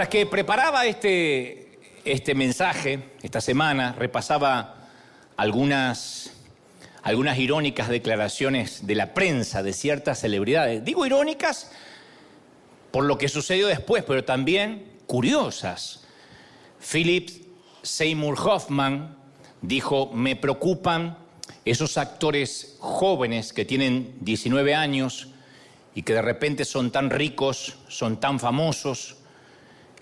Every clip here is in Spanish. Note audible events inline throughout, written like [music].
Mientras que preparaba este, este mensaje esta semana, repasaba algunas, algunas irónicas declaraciones de la prensa de ciertas celebridades. Digo irónicas por lo que sucedió después, pero también curiosas. Philip Seymour Hoffman dijo, me preocupan esos actores jóvenes que tienen 19 años y que de repente son tan ricos, son tan famosos.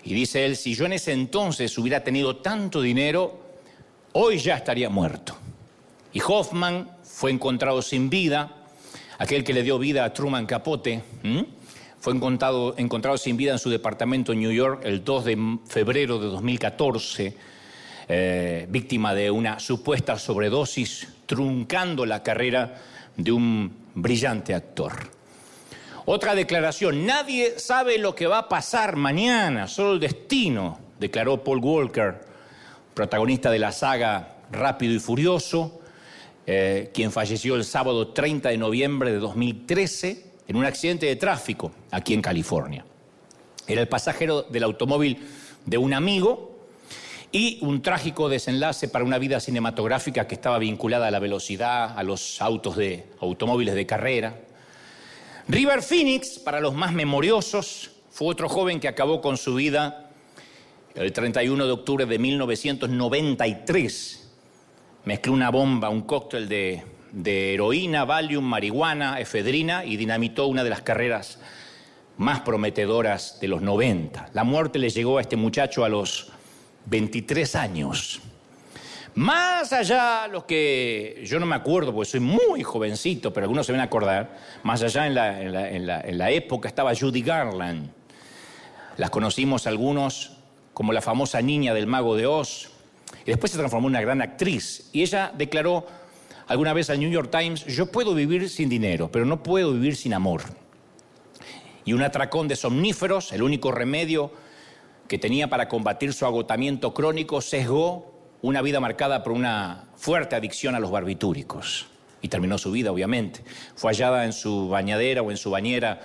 Y dice él, si yo en ese entonces hubiera tenido tanto dinero, hoy ya estaría muerto. Y Hoffman fue encontrado sin vida, aquel que le dio vida a Truman Capote, fue encontrado, encontrado sin vida en su departamento en New York el 2 de febrero de 2014, eh, víctima de una supuesta sobredosis, truncando la carrera de un brillante actor. Otra declaración, nadie sabe lo que va a pasar mañana, solo el destino, declaró Paul Walker, protagonista de la saga Rápido y Furioso, eh, quien falleció el sábado 30 de noviembre de 2013 en un accidente de tráfico aquí en California. Era el pasajero del automóvil de un amigo y un trágico desenlace para una vida cinematográfica que estaba vinculada a la velocidad, a los autos de automóviles de carrera, River Phoenix, para los más memoriosos, fue otro joven que acabó con su vida el 31 de octubre de 1993. Mezcló una bomba, un cóctel de, heroína, valium, marihuana, efedrina y dinamitó una de las carreras más prometedoras de los 90. La muerte le llegó a este muchacho a los 23 años. Más allá, los que yo no me acuerdo, porque soy muy jovencito, pero algunos se van a acordar, más allá en la, época estaba Judy Garland. Las conocimos algunos como la famosa niña del mago de Oz, y después se transformó en una gran actriz. Y ella declaró alguna vez al New York Times, yo puedo vivir sin dinero, pero no puedo vivir sin amor. Y un atracón de somníferos, el único remedio que tenía para combatir su agotamiento crónico, sesgó una vida marcada por una fuerte adicción a los barbitúricos. Y terminó su vida, obviamente. Fue hallada en su bañadera o en su bañera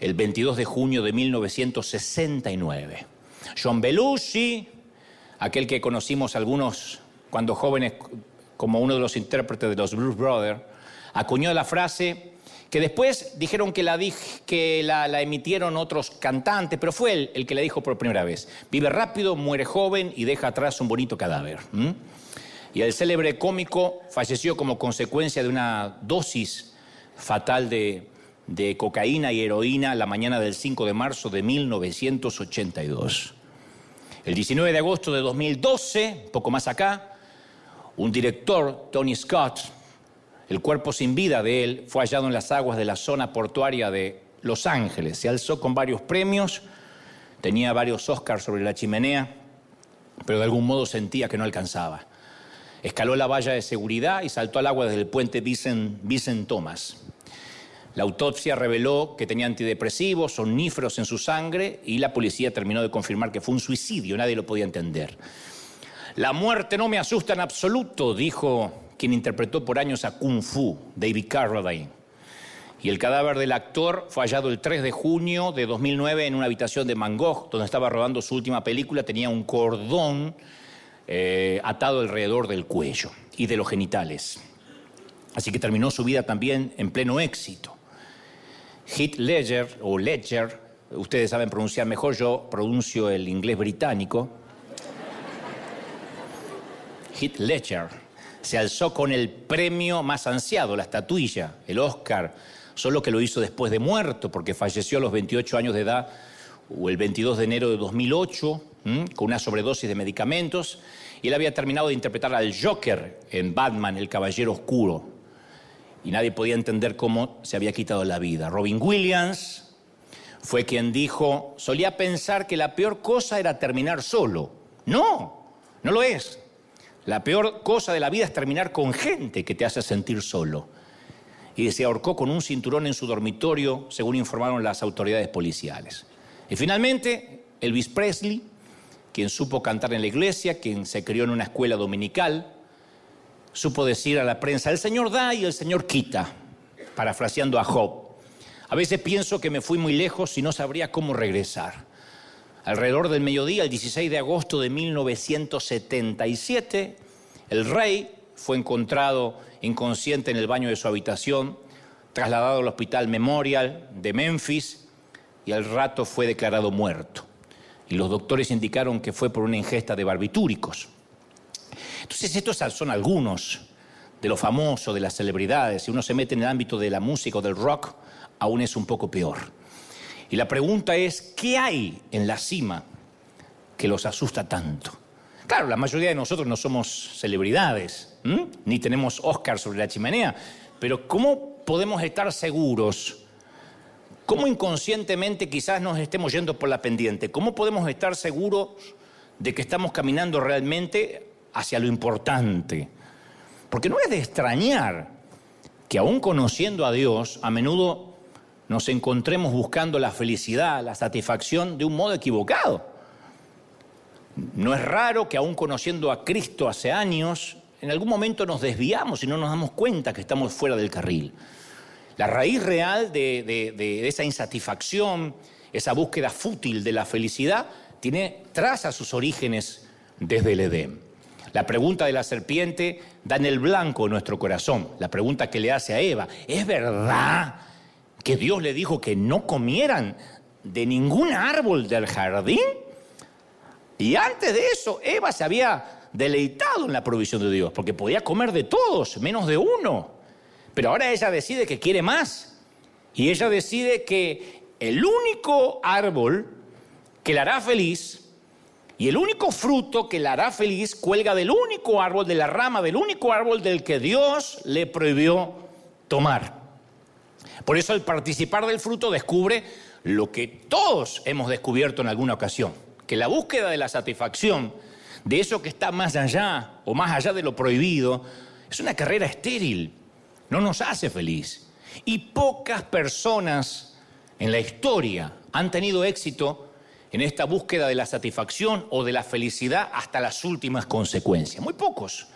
el 22 de junio de 1969. John Belushi, aquel que conocimos algunos cuando jóvenes como uno de los intérpretes de los Blues Brothers, acuñó la frase que después dijeron que la, que la, emitieron otros cantantes, pero fue él el que la dijo por primera vez. Vive rápido, muere joven y deja atrás un bonito cadáver. Y el célebre cómico falleció como consecuencia de una dosis fatal de, de cocaína y heroína la mañana del 5 de marzo de 1982. El 19 de agosto de 2012, poco más acá, un director, Tony Scott, el cuerpo sin vida de él fue hallado en las aguas de la zona portuaria de Los Ángeles. Se alzó con varios premios, tenía varios Oscars sobre la chimenea, pero de algún modo sentía que no alcanzaba. Escaló la valla de seguridad y saltó al agua desde el puente Vincent, Thomas. La autopsia reveló que tenía antidepresivos, somníferos en su sangre y la policía terminó de confirmar que fue un suicidio, nadie lo podía entender. La muerte no me asusta en absoluto, dijo quien interpretó por años a Kung Fu, David Carradine. Y el cadáver del actor fue hallado el 3 de junio de 2009 en una habitación de Mangog, donde estaba rodando su última película. Tenía un cordón eh, atado alrededor del cuello y de los genitales. Así que terminó su vida también en pleno éxito. Heath Ledger, o Ledger, ustedes saben pronunciar mejor, yo pronuncio el inglés británico. Heath Ledger se alzó con el premio más ansiado, la estatuilla, el Oscar, solo que lo hizo después de muerto, porque falleció a los 28 años de edad, o el 22 de enero de 2008, con una sobredosis de medicamentos, y él había terminado de interpretar al Joker en Batman, el Caballero Oscuro, y nadie podía entender cómo se había quitado la vida. Robin Williams fue quien dijo, solía pensar que la peor cosa era terminar solo. No, no lo es. La peor cosa de la vida es terminar con gente que te hace sentir solo. Y se ahorcó con un cinturón en su dormitorio, según informaron las autoridades policiales. Y finalmente, Elvis Presley, quien supo cantar en la iglesia, quien se crió en una escuela dominical, supo decir a la prensa, el Señor da y el Señor quita, parafraseando a Job. A veces pienso que me fui muy lejos y no sabría cómo regresar. Alrededor del mediodía, el 16 de agosto de 1977, el rey fue encontrado inconsciente en el baño de su habitación, trasladado al Hospital Memorial de Memphis y al rato fue declarado muerto. Y los doctores indicaron que fue por una ingesta de barbitúricos. Entonces estos son algunos de los famosos, de las celebridades. Si uno se mete en el ámbito de la música o del rock, aún es un poco peor. Y la pregunta es, ¿qué hay en la cima que los asusta tanto? Claro, la mayoría de nosotros no somos celebridades, ni tenemos Oscar sobre la chimenea, pero ¿cómo podemos estar seguros? ¿Cómo inconscientemente quizás nos estemos yendo por la pendiente? ¿Cómo podemos estar seguros de que estamos caminando realmente hacia lo importante? Porque no es de extrañar que aún conociendo a Dios, a menudo nos encontremos buscando la felicidad, la satisfacción de un modo equivocado. No es raro que aún conociendo a Cristo hace años, en algún momento nos desviamos y no nos damos cuenta que estamos fuera del carril. La raíz real de, esa insatisfacción, esa búsqueda fútil de la felicidad, tiene traza sus orígenes desde el Edén. La pregunta de la serpiente da en el blanco nuestro corazón. La pregunta que le hace a Eva, ¿es verdad que Dios le dijo que no comieran de ningún árbol del jardín? Y antes de eso, Eva se había deleitado en la provisión de Dios, porque podía comer de todos, menos de uno. Pero ahora ella decide que quiere más. Y ella decide que el único árbol que la hará feliz y el único fruto que la hará feliz cuelga del único árbol, de la rama del único árbol del que Dios le prohibió tomar. Por eso al participar del fruto descubre lo que todos hemos descubierto en alguna ocasión, que la búsqueda de la satisfacción de eso que está más allá o más allá de lo prohibido, es una carrera estéril, no nos hace feliz. Y pocas personas en la historia han tenido éxito en esta búsqueda de la satisfacción o de la felicidad hasta las últimas consecuencias. Muy pocos.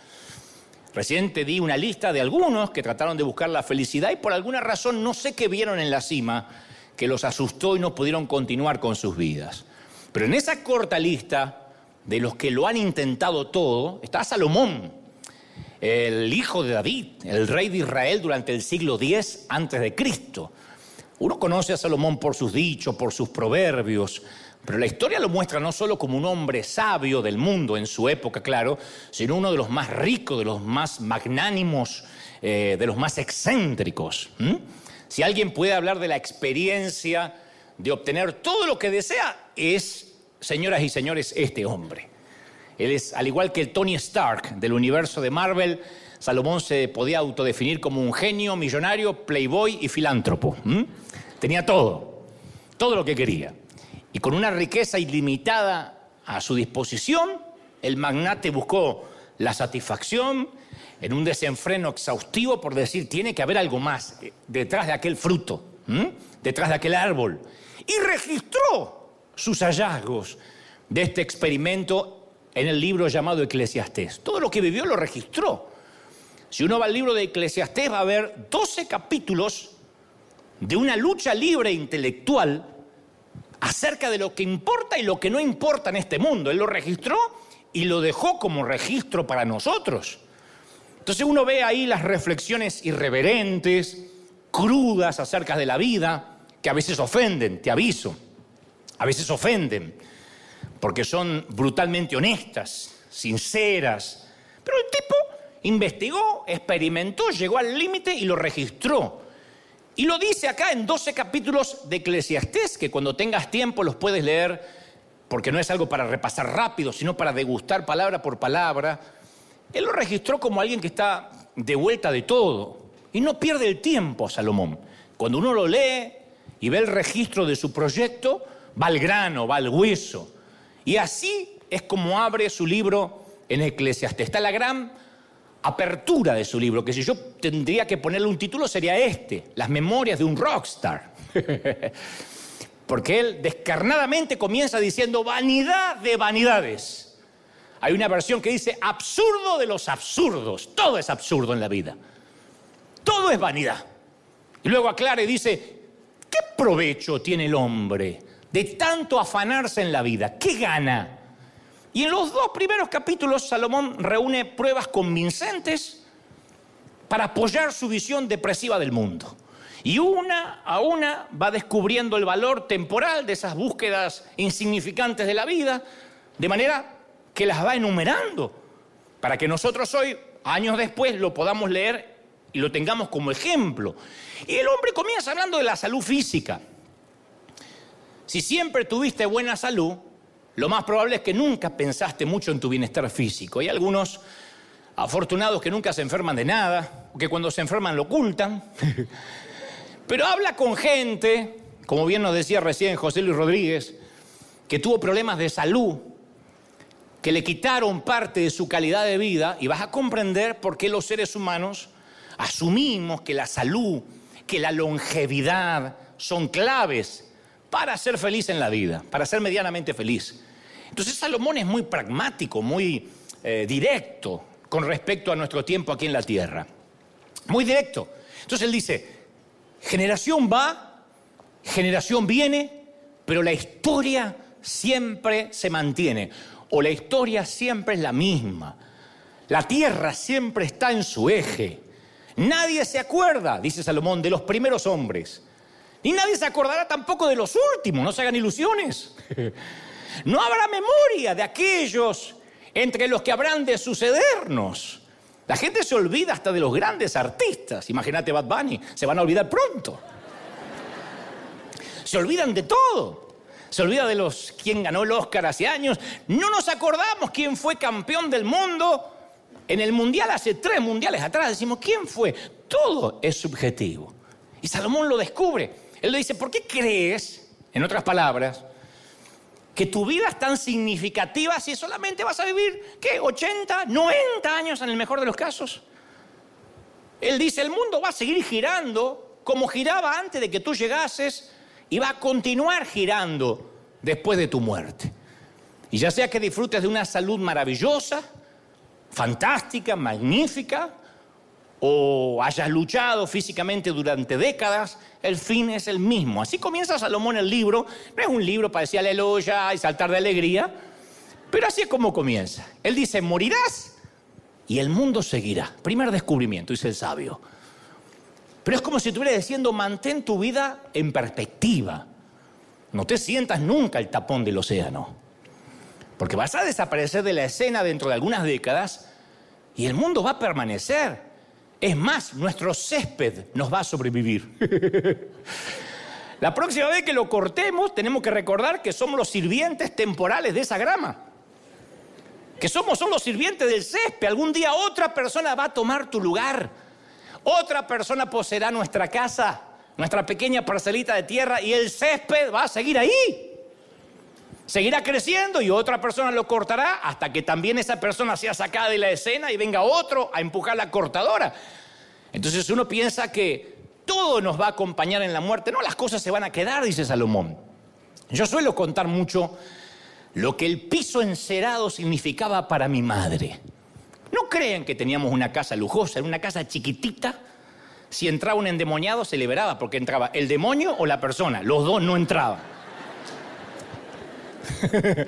Recién te di una lista de algunos que trataron de buscar la felicidad y por alguna razón no sé qué vieron en la cima que los asustó y no pudieron continuar con sus vidas. Pero en esa corta lista de los que lo han intentado todo, está Salomón, el hijo de David, el rey de Israel durante el siglo X antes de Cristo. Uno conoce a Salomón por sus dichos, por sus proverbios, pero la historia lo muestra no solo como un hombre sabio del mundo en su época, claro, sino uno de los más ricos, de los más magnánimos, eh, de los más excéntricos. Si alguien puede hablar de la experiencia de obtener todo lo que desea, es señoras y señores, este hombre. Él es, al igual que el Tony Stark del universo de Marvel, Salomón se podía autodefinir como un genio, millonario, playboy y filántropo. Tenía todo, todo lo que quería. Y con una riqueza ilimitada a su disposición, el magnate buscó la satisfacción en un desenfreno exhaustivo por decir, tiene que haber algo más eh, detrás de aquel fruto, detrás de aquel árbol. Y registró sus hallazgos de este experimento en el libro llamado Eclesiastés. Todo lo que vivió lo registró. Si uno va al libro de Eclesiastés va a ver 12 capítulos de una lucha libre intelectual acerca de lo que importa y lo que no importa en este mundo. Él lo registró y lo dejó como registro para nosotros. Entonces uno ve ahí las reflexiones irreverentes, crudas acerca de la vida, que a veces ofenden, te aviso a veces ofenden, porque son brutalmente honestas, sinceras. Pero el tipo investigó, experimentó, llegó al límite y lo registró. Y lo dice acá en 12 capítulos de Eclesiastés, que cuando tengas tiempo los puedes leer, porque no es algo para repasar rápido, sino para degustar palabra por palabra. Él lo registró como alguien que está de vuelta de todo. Y no pierde el tiempo, Salomón. Cuando uno lo lee y ve el registro de su proyecto, va al grano, va al hueso. Y así es como abre su libro en Eclesiastes. Está la gran apertura de su libro, que si yo tendría que ponerle un título sería este, Las memorias de un rockstar. [laughs] Porque él descarnadamente comienza diciendo vanidad de vanidades. Hay una versión que dice absurdo de los absurdos. Todo es absurdo en la vida. Todo es vanidad. Y luego aclara y dice, ¿qué provecho tiene el hombre de tanto afanarse en la vida? ¿Qué gana? Y en los dos primeros capítulos Salomón reúne pruebas convincentes para apoyar su visión depresiva del mundo. Y una a una va descubriendo el valor temporal de esas búsquedas insignificantes de la vida, de manera que las va enumerando, para que nosotros hoy, años después, lo podamos leer y lo tengamos como ejemplo. Y el hombre comienza hablando de la salud física. Si siempre tuviste buena salud, lo más probable es que nunca pensaste mucho en tu bienestar físico. Hay algunos afortunados que nunca se enferman de nada, que cuando se enferman lo ocultan. [laughs] Pero habla con gente, como bien nos decía recién José Luis Rodríguez, que tuvo problemas de salud, que le quitaron parte de su calidad de vida y vas a comprender por qué los seres humanos asumimos que la salud, que la longevidad son claves para ser feliz en la vida, para ser medianamente feliz. Entonces Salomón es muy pragmático, muy eh, directo con respecto a nuestro tiempo aquí en la tierra. Muy directo. Entonces él dice, Generación va, generación viene, pero la historia siempre se mantiene. O la historia siempre es la misma. La tierra siempre está en su eje. Nadie se acuerda, dice Salomón, de los primeros hombres. Ni nadie se acordará tampoco de los últimos, no se hagan ilusiones. [laughs] No habrá memoria de aquellos entre los que habrán de sucedernos. La gente se olvida hasta de los grandes artistas. Imagínate Bad Bunny, se van a olvidar pronto. Se olvidan de todo. Se olvida de los quién ganó el Oscar hace años. No nos acordamos quién fue campeón del mundo en el mundial hace tres mundiales atrás. Decimos, ¿quién fue? Todo es subjetivo. Y Salomón lo descubre. Él le dice, ¿por qué crees, en otras palabras, que tu vida es tan significativa si solamente vas a vivir, ¿qué? 80, 90 años en el mejor de los casos. Él dice, el mundo va a seguir girando como giraba antes de que tú llegases y va a continuar girando después de tu muerte. Y ya sea que disfrutes de una salud maravillosa, fantástica, magnífica, o hayas luchado físicamente durante décadas, el fin es el mismo. Así comienza Salomón el libro. No es un libro para decir aleluya y saltar de alegría, pero así es como comienza. Él dice, morirás y el mundo seguirá. Primer descubrimiento, dice el sabio. Pero es como si estuviera diciendo, mantén tu vida en perspectiva. No te sientas nunca el tapón del océano. Porque vas a desaparecer de la escena dentro de algunas décadas y el mundo va a permanecer. Es más, nuestro césped nos va a sobrevivir. [laughs] La próxima vez que lo cortemos, tenemos que recordar que somos los sirvientes temporales de esa grama. Que somos solo los sirvientes del césped. Algún día otra persona va a tomar tu lugar. Otra persona poseerá nuestra casa, nuestra pequeña parcelita de tierra y el césped va a seguir ahí. Seguirá creciendo y otra persona lo cortará hasta que también esa persona sea sacada de la escena y venga otro a empujar la cortadora. Entonces uno piensa que todo nos va a acompañar en la muerte. No, las cosas se van a quedar, dice Salomón. Yo suelo contar mucho lo que el piso encerado significaba para mi madre. No crean que teníamos una casa lujosa, era una casa chiquitita. Si entraba un endemoniado se liberaba porque entraba el demonio o la persona. Los dos no entraban. [laughs]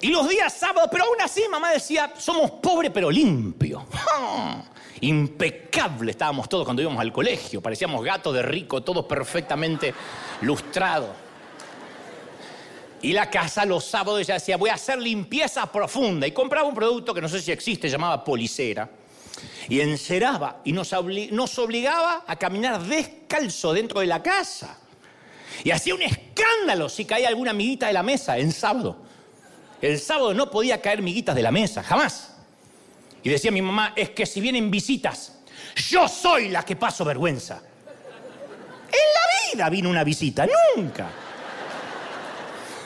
y los días sábados, pero aún así mamá decía, somos pobres pero limpios. [laughs] Impecable estábamos todos cuando íbamos al colegio, parecíamos gatos de rico, todos perfectamente lustrados. Y la casa los sábados ella decía, voy a hacer limpieza profunda. Y compraba un producto que no sé si existe, llamaba policera. Y enceraba y nos, nos obligaba a caminar descalzo dentro de la casa. Y hacía un escándalo si caía alguna amiguita de la mesa en sábado. El sábado no podía caer miguitas de la mesa, jamás. Y decía mi mamá, es que si vienen visitas, yo soy la que paso vergüenza. En la vida vino una visita, nunca.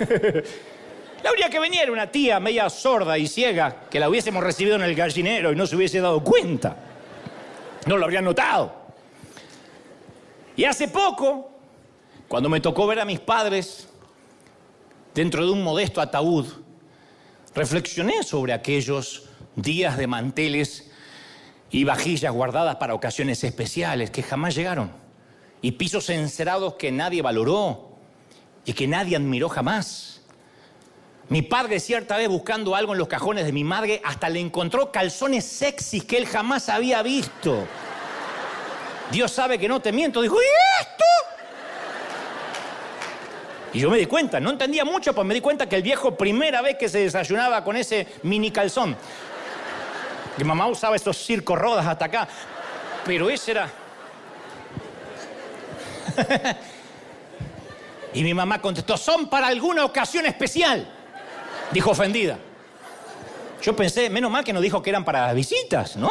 [laughs] la única que venía era una tía media sorda y ciega que la hubiésemos recibido en el gallinero y no se hubiese dado cuenta. No lo habría notado. Y hace poco cuando me tocó ver a mis padres dentro de un modesto ataúd, reflexioné sobre aquellos días de manteles y vajillas guardadas para ocasiones especiales que jamás llegaron, y pisos encerados que nadie valoró, y que nadie admiró jamás. Mi padre cierta vez buscando algo en los cajones de mi madre hasta le encontró calzones sexys que él jamás había visto. Dios sabe que no te miento. Dijo, ¿y esto? Y yo me di cuenta, no entendía mucho, pues me di cuenta que el viejo primera vez que se desayunaba con ese mini calzón. Mi mamá usaba esos circos rodas hasta acá. Pero ese era... [laughs] y mi mamá contestó, son para alguna ocasión especial. Dijo ofendida. Yo pensé, menos mal que no dijo que eran para visitas, ¿no?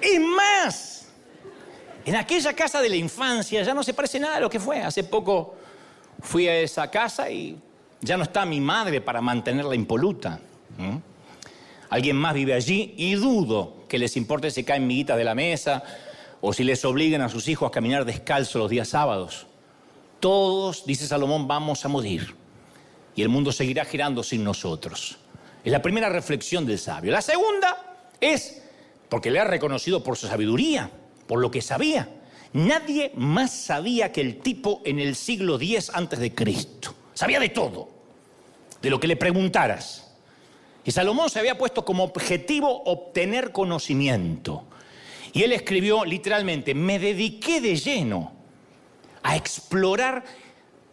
Y más, en aquella casa de la infancia ya no se parece nada a lo que fue. Hace poco fui a esa casa y ya no está mi madre para mantenerla impoluta. Alguien más vive allí y dudo que les importe si caen miguitas de la mesa o si les obligan a sus hijos a caminar descalzo los días sábados. Todos, dice Salomón, vamos a morir y el mundo seguirá girando sin nosotros. Es la primera reflexión del sabio. La segunda es porque le ha reconocido por su sabiduría, por lo que sabía. Nadie más sabía que el tipo en el siglo X antes de Cristo. Sabía de todo, de lo que le preguntaras. Y Salomón se había puesto como objetivo obtener conocimiento. Y él escribió literalmente, me dediqué de lleno a explorar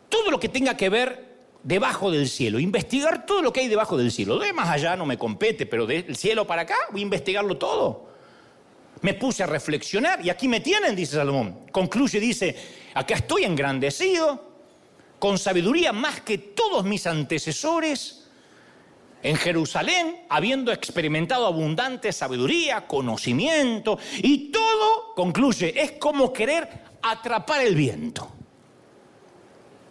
todo lo que tenga que ver debajo del cielo, investigar todo lo que hay debajo del cielo. De más allá no me compete, pero del cielo para acá voy a investigarlo todo. Me puse a reflexionar y aquí me tienen, dice Salomón. Concluye, dice, acá estoy engrandecido, con sabiduría más que todos mis antecesores, en Jerusalén, habiendo experimentado abundante sabiduría, conocimiento, y todo, concluye, es como querer atrapar el viento.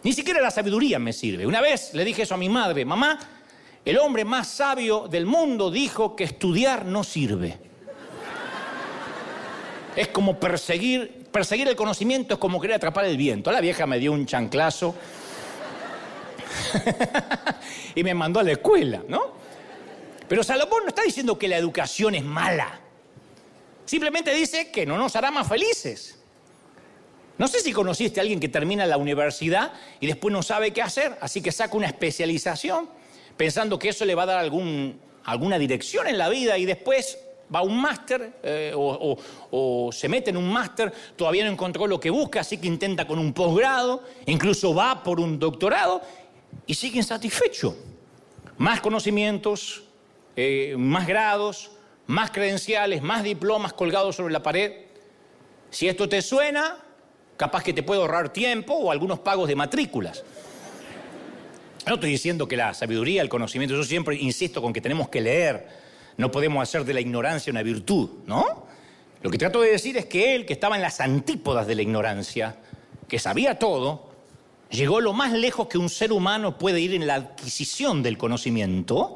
Ni siquiera la sabiduría me sirve. Una vez le dije eso a mi madre, mamá, el hombre más sabio del mundo dijo que estudiar no sirve. Es como perseguir, perseguir el conocimiento es como querer atrapar el viento. La vieja me dio un chanclazo [laughs] y me mandó a la escuela, ¿no? Pero Salomón no está diciendo que la educación es mala. Simplemente dice que no nos hará más felices. No sé si conociste a alguien que termina la universidad y después no sabe qué hacer, así que saca una especialización pensando que eso le va a dar alguna dirección en la vida y después va a un máster eh, o, se mete en un máster, todavía no encontró lo que busca, así que intenta con un posgrado, incluso va por un doctorado y sigue insatisfecho. Más conocimientos, eh, más grados, más credenciales, más diplomas colgados sobre la pared. Si esto te suena, capaz que te puede ahorrar tiempo o algunos pagos de matrículas. No estoy diciendo que la sabiduría, el conocimiento, yo siempre insisto con que tenemos que leer, no podemos hacer de la ignorancia una virtud, ¿no? Lo que trato de decir es que él, que estaba en las antípodas de la ignorancia, que sabía todo, llegó lo más lejos que un ser humano puede ir en la adquisición del conocimiento.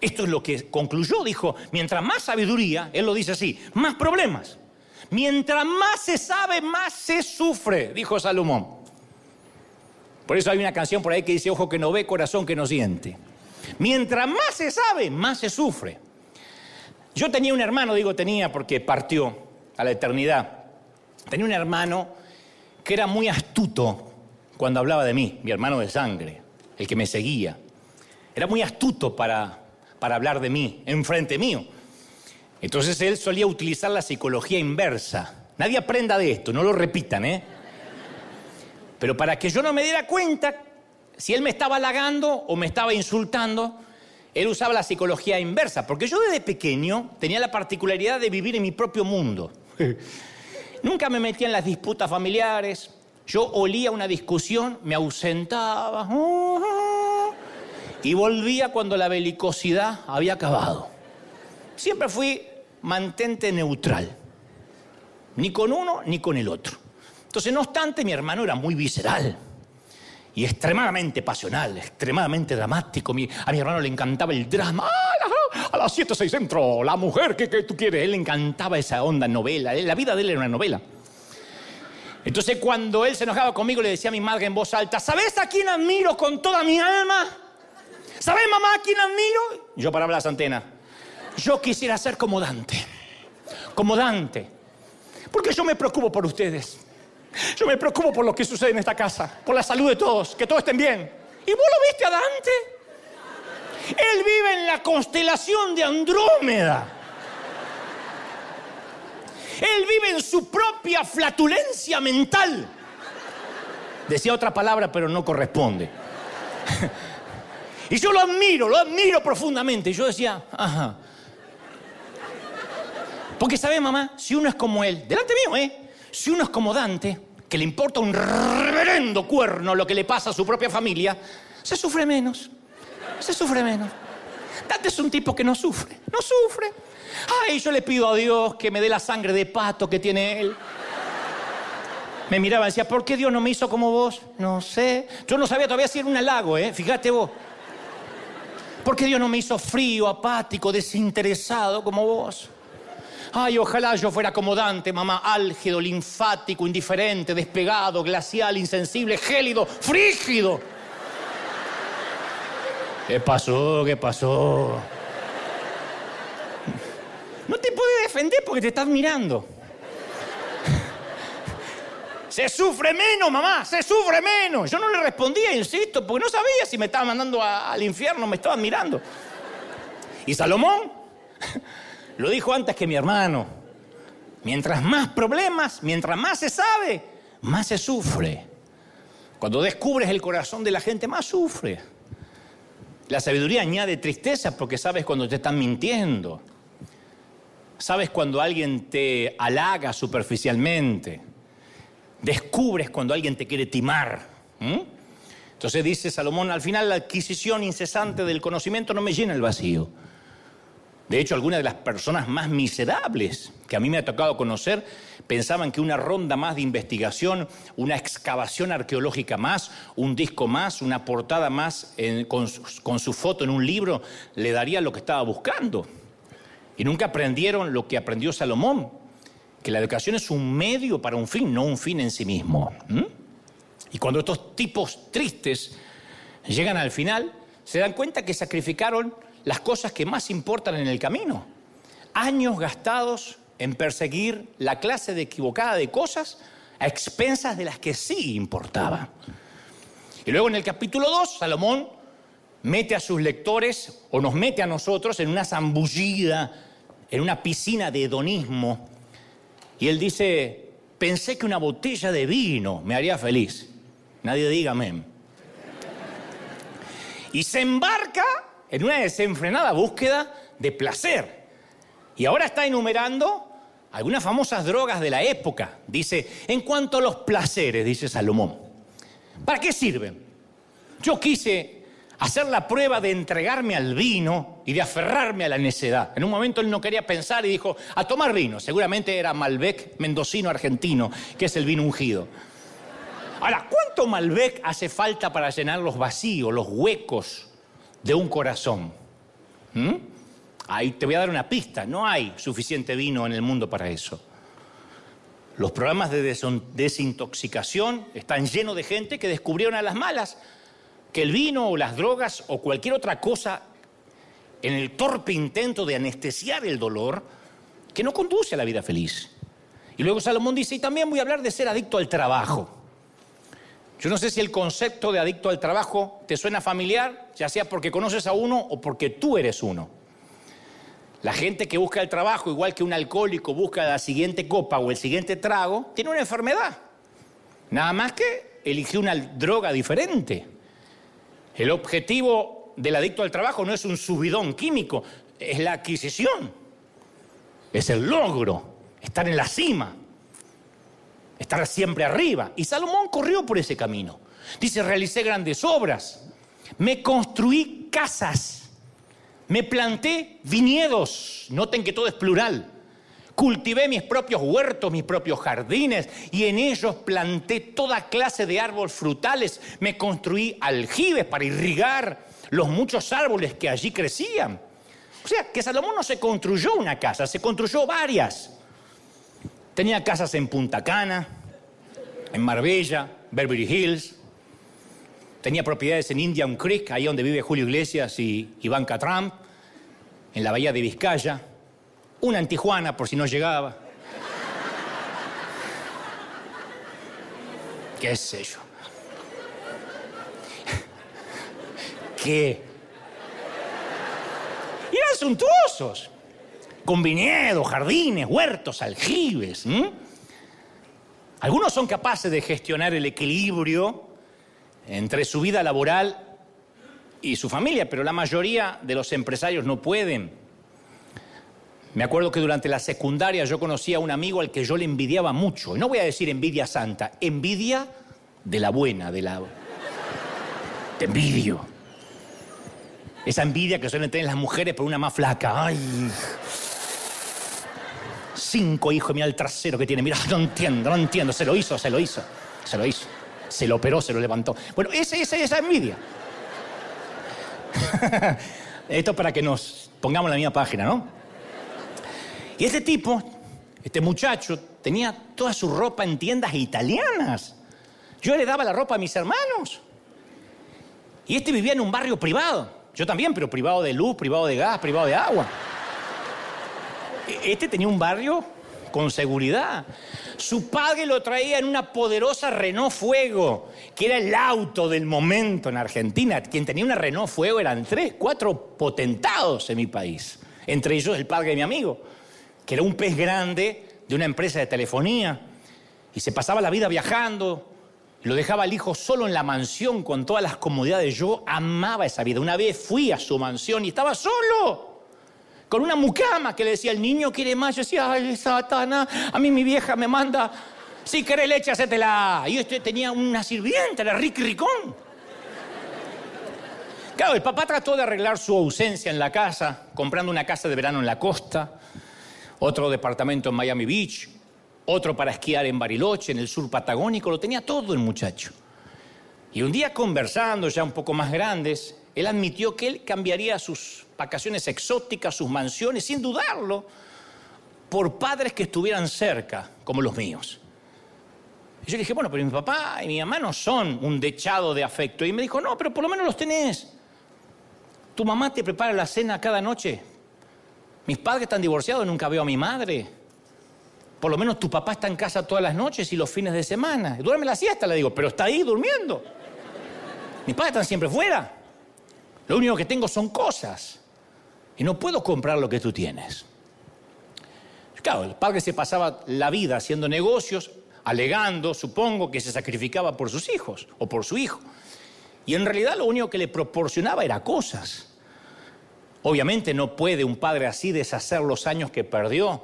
Esto es lo que concluyó, dijo, mientras más sabiduría, él lo dice así, más problemas. Mientras más se sabe, más se sufre, dijo Salomón. Por eso hay una canción por ahí que dice, ojo que no ve, corazón que no siente. Mientras más se sabe, más se sufre. Yo tenía un hermano, digo tenía porque partió a la eternidad. Tenía un hermano que era muy astuto cuando hablaba de mí, mi hermano de sangre, el que me seguía. Era muy astuto para, para hablar de mí, enfrente mío. Entonces él solía utilizar la psicología inversa. Nadie aprenda de esto, no lo repitan, ¿eh? Pero para que yo no me diera cuenta si él me estaba halagando o me estaba insultando, él usaba la psicología inversa, porque yo desde pequeño tenía la particularidad de vivir en mi propio mundo. [laughs] Nunca me metía en las disputas familiares, yo olía una discusión, me ausentaba y volvía cuando la belicosidad había acabado. Siempre fui mantente neutral, ni con uno ni con el otro. Entonces, no obstante, mi hermano era muy visceral y extremadamente pasional, extremadamente dramático. a mi hermano le encantaba el drama. A las 7, 6 centro, la mujer que, tú quieres. Él le encantaba esa onda novela. La vida de él era una novela. Entonces, cuando él se enojaba conmigo, le decía a mi madre en voz alta: ¿Sabes a quién admiro con toda mi alma? ¿Sabes, mamá, a quién admiro? Yo paraba las antenas. Yo quisiera ser como Dante. Como Dante. Porque yo me preocupo por ustedes. Yo me preocupo por lo que sucede en esta casa, por la salud de todos, que todos estén bien. ¿Y vos lo viste a Dante? Él vive en la constelación de Andrómeda. Él vive en su propia flatulencia mental. Decía otra palabra, pero no corresponde. [laughs] Y yo lo admiro, lo admiro profundamente. Y yo decía, ajá. Porque, ¿sabe, mamá? Si uno es como él, delante mío, ¿eh? Si uno es como Dante, que le importa un reverendo cuerno lo que le pasa a su propia familia, se sufre menos. Se sufre menos. Dante es un tipo que no sufre, no sufre. Ay, yo le pido a Dios que me dé la sangre de pato que tiene él. Me miraba y decía, ¿por qué Dios no me hizo como vos? No sé. Yo no sabía todavía si era un halago, ¿eh? Fíjate vos. ¿Por qué Dios no me hizo frío, apático, desinteresado como vos? Ay, ojalá yo fuera como Dante, mamá, álgido, linfático, indiferente, despegado, glacial, insensible, gélido, frígido. ¿Qué pasó? ¿Qué pasó? No te puedes defender porque te estás mirando. Se sufre menos, mamá, se sufre menos. Yo no le respondía, insisto, porque no sabía si me estaba mandando al infierno me estaba mirando. Y Salomón lo dijo antes que mi hermano. Mientras más problemas, mientras más se sabe, más se sufre. Cuando descubres el corazón de la gente, más sufre. La sabiduría añade tristeza porque sabes cuando te están mintiendo. Sabes cuando alguien te halaga superficialmente. Descubres cuando alguien te quiere timar. Entonces dice Salomón, al final la adquisición incesante del conocimiento no me llena el vacío. De hecho, algunas de las personas más miserables que a mí me ha tocado conocer pensaban que una ronda más de investigación, una excavación arqueológica más, un disco más, una portada más con, su foto en un libro le daría lo que estaba buscando. Y nunca aprendieron lo que aprendió Salomón, que la educación es un medio para un fin, no un fin en sí mismo. Y cuando estos tipos tristes llegan al final, se dan cuenta que sacrificaron las cosas que más importan en el camino. Años gastados en perseguir la clase de equivocada de cosas a expensas de las que sí importaban. Y luego en el capítulo 2, Salomón mete a sus lectores o nos mete a nosotros en una zambullida, en una piscina de hedonismo. Y él dice, pensé que una botella de vino me haría feliz. Nadie diga amén. Y se embarca en una desenfrenada búsqueda de placer. Y ahora está enumerando algunas famosas drogas de la época. Dice, en cuanto a los placeres, dice Salomón, ¿para qué sirven? Yo quise hacer la prueba de entregarme al vino y de aferrarme a la necedad. En un momento él no quería pensar y dijo, a tomar vino. Seguramente era Malbec mendocino argentino, que es el vino ungido. Ahora, ¿cuánto Malbec hace falta para llenar los vacíos, los huecos de un corazón. ¿Mm? Ahí te voy a dar una pista, no hay suficiente vino en el mundo para eso. Los programas de desintoxicación están llenos de gente que descubrieron a las malas que el vino o las drogas o cualquier otra cosa en el torpe intento de anestesiar el dolor que no conduce a la vida feliz. Y luego Salomón dice, y también voy a hablar de ser adicto al trabajo. Yo no sé si el concepto de adicto al trabajo te suena familiar, ya sea porque conoces a uno o porque tú eres uno. La gente que busca el trabajo, igual que un alcohólico busca la siguiente copa o el siguiente trago, tiene una enfermedad. Nada más que eligió una droga diferente. El objetivo del adicto al trabajo no es un subidón químico, es la adquisición, es el logro, estar en la cima estar siempre arriba. Y Salomón corrió por ese camino. Dice, realicé grandes obras, me construí casas, me planté viñedos, noten que todo es plural. Cultivé mis propios huertos, mis propios jardines, y en ellos planté toda clase de árboles frutales. Me construí aljibes para irrigar los muchos árboles que allí crecían. O sea, que Salomón no se construyó una casa, se construyó varias. Tenía casas en Punta Cana, en Marbella, Beverly Hills. Tenía propiedades en Indian Creek, ahí donde vive Julio Iglesias y Ivanka Trump, en la bahía de Vizcaya. Una en Tijuana, por si no llegaba. [laughs] ¿Qué sé yo? [laughs] ¿Qué? Eran suntuosos con viñedos, jardines, huertos, aljibes. Algunos son capaces de gestionar el equilibrio entre su vida laboral y su familia, pero la mayoría de los empresarios no pueden. Me acuerdo que durante la secundaria yo conocí a un amigo al que yo le envidiaba mucho. Y no voy a decir envidia santa, envidia de la buena, de la... Te envidio. Esa envidia que suelen tener las mujeres por una más flaca. ¡Ay! Cinco hijos, mira el trasero que tiene. Mira, no entiendo, no entiendo. Se lo hizo, se lo hizo. Se lo hizo. Se lo operó, se lo levantó. Bueno, esa es esa envidia. [laughs] Esto para que nos pongamos en la misma página, ¿no? Y este tipo, este muchacho, tenía toda su ropa en tiendas italianas. Yo le daba la ropa a mis hermanos. Y este vivía en un barrio privado. Yo también, pero privado de luz, privado de gas, privado de agua. Este tenía un barrio con seguridad. Su padre lo traía en una poderosa Renault Fuego, que era el auto del momento en Argentina. Quien tenía una Renault Fuego eran tres, cuatro potentados en mi país. Entre ellos el padre de mi amigo, que era un pez grande de una empresa de telefonía. Y se pasaba la vida viajando, lo dejaba el hijo solo en la mansión con todas las comodidades. Yo amaba esa vida. Una vez fui a su mansión y estaba solo. Con una mucama que le decía, el niño quiere más. Yo decía, ay, satana, a mí mi vieja me manda, si querés leche, hacétela. Y este tenía una sirvienta, era Rick Ricón. Claro, el papá trató de arreglar su ausencia en la casa, comprando una casa de verano en la costa, otro departamento en Miami Beach, otro para esquiar en Bariloche, en el sur patagónico, lo tenía todo el muchacho. Y un día conversando, ya un poco más grandes, él admitió que él cambiaría sus vacaciones exóticas, sus mansiones, sin dudarlo, por padres que estuvieran cerca, como los míos. Y yo dije, bueno, pero mi papá y mi mamá no son un dechado de afecto. Y me dijo, no, pero por lo menos los tenés. Tu mamá te prepara la cena cada noche. Mis padres están divorciados, nunca veo a mi madre. Por lo menos tu papá está en casa todas las noches y los fines de semana. Duerme la siesta, le digo, pero está ahí durmiendo. Mis padres están siempre fuera. Lo único que tengo son cosas. Y no puedo comprar lo que tú tienes. Claro, el padre se pasaba la vida haciendo negocios, alegando, supongo, que se sacrificaba por sus hijos o por su hijo. Y en realidad lo único que le proporcionaba era cosas. Obviamente no puede un padre así deshacer los años que perdió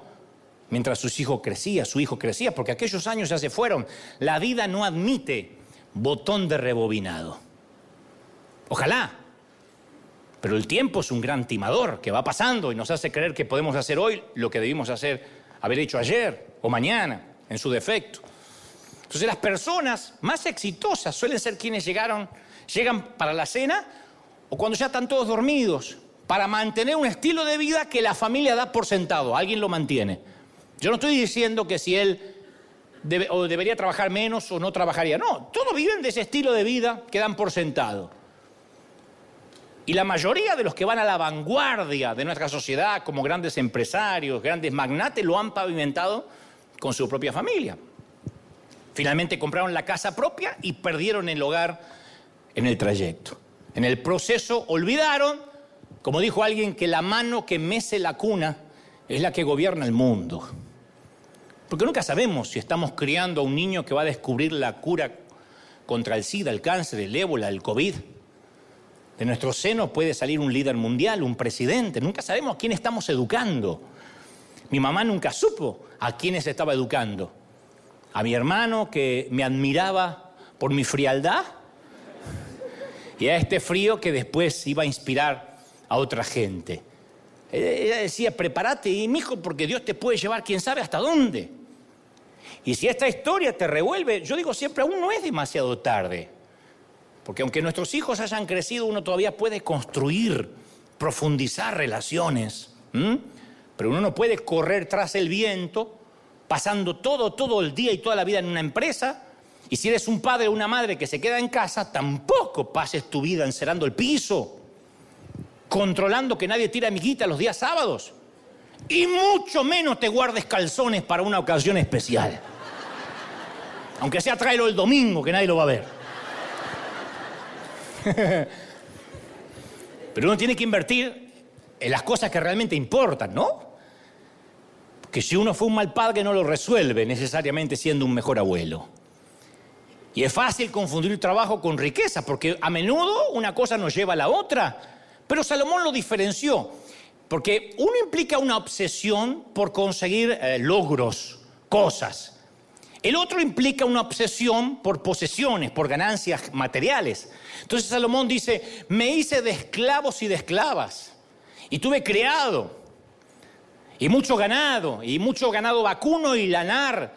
mientras su hijo crecía, su hijo crecía, porque aquellos años ya se fueron. La vida no admite botón de rebobinado. Ojalá. Pero el tiempo es un gran timador que va pasando y nos hace creer que podemos hacer hoy lo que debimos hacer, haber hecho ayer o mañana, en su defecto. Entonces las personas más exitosas suelen ser quienes llegaron, llegan para la cena o cuando ya están todos dormidos, para mantener un estilo de vida que la familia da por sentado, alguien lo mantiene. Yo no estoy diciendo que si él o debería trabajar menos o no trabajaría. No, todos viven de ese estilo de vida que dan por sentado. Y la mayoría de los que van a la vanguardia de nuestra sociedad como grandes empresarios, grandes magnates, lo han pavimentado con su propia familia. Finalmente compraron la casa propia y perdieron el hogar en el trayecto. En el proceso olvidaron, como dijo alguien, que la mano que mece la cuna es la que gobierna el mundo. Porque nunca sabemos si estamos criando a un niño que va a descubrir la cura contra el SIDA, el cáncer, el ébola, el COVID. De nuestro seno puede salir un líder mundial, un presidente. Nunca sabemos a quién estamos educando. Mi mamá nunca supo a quiénes estaba educando. A mi hermano que me admiraba por mi frialdad y a este frío que después iba a inspirar a otra gente. Ella decía, prepárate, hijo, porque Dios te puede llevar quién sabe hasta dónde. Y si esta historia te revuelve, yo digo siempre, aún no es demasiado tarde. Porque aunque nuestros hijos hayan crecido, uno todavía puede construir, profundizar relaciones. Pero uno no puede correr tras el viento, pasando todo, todo el día y toda la vida en una empresa. Y si eres un padre o una madre que se queda en casa, tampoco pases tu vida encerando el piso controlando que nadie tire amiguita los días sábados. Y mucho menos te guardes calzones para una ocasión especial. Aunque sea tráelo el domingo, que nadie lo va a ver. [laughs] Pero uno tiene que invertir en las cosas que realmente importan, ¿no? Que si uno fue un mal padre no lo resuelve necesariamente siendo un mejor abuelo. Y es fácil confundir trabajo con riqueza, porque a menudo una cosa nos lleva a la otra. Pero Salomón lo diferenció, porque uno implica una obsesión por conseguir eh, logros, cosas. El otro implica una obsesión por posesiones, por ganancias materiales. Entonces Salomón dice, me hice de esclavos y de esclavas, y tuve criado, y mucho ganado, y mucho ganado vacuno y lanar,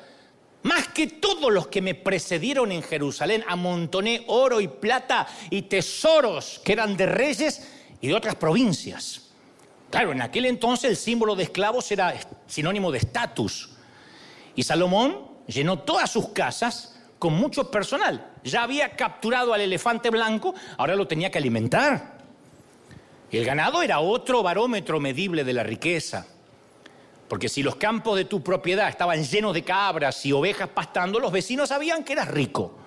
más que todos los que me precedieron en Jerusalén, amontoné oro y plata y tesoros que eran de reyes y de otras provincias. Claro, en aquel entonces el símbolo de esclavos era sinónimo de estatus. Y Salomón llenó todas sus casas con mucho personal. Ya había capturado al elefante blanco, ahora lo tenía que alimentar. El ganado era otro barómetro medible de la riqueza. Porque si los campos de tu propiedad estaban llenos de cabras y ovejas pastando, los vecinos sabían que eras rico.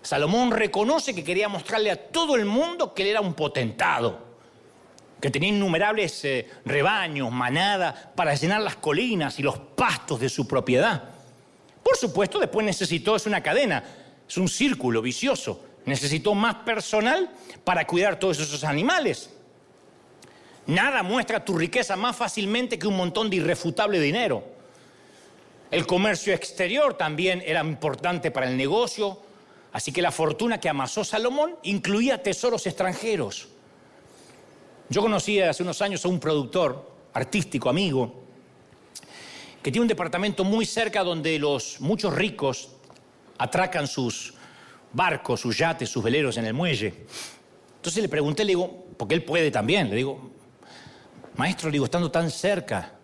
Salomón reconoce que quería mostrarle a todo el mundo que él era un potentado, que tenía innumerables eh, rebaños, manadas, para llenar las colinas y los pastos de su propiedad. Por supuesto, después necesitó, es una cadena, es un círculo vicioso, necesitó más personal para cuidar todos esos animales. Nada muestra tu riqueza más fácilmente que un montón de irrefutable dinero. El comercio exterior también era importante para el negocio, así que la fortuna que amasó Salomón incluía tesoros extranjeros. Yo conocí hace unos años a un productor artístico, amigo, que tiene un departamento muy cerca donde los muchos ricos atracan sus barcos, sus yates, sus veleros en el muelle. Entonces le pregunté, le digo, porque él puede también, le digo, Maestro, digo, estando tan cerca,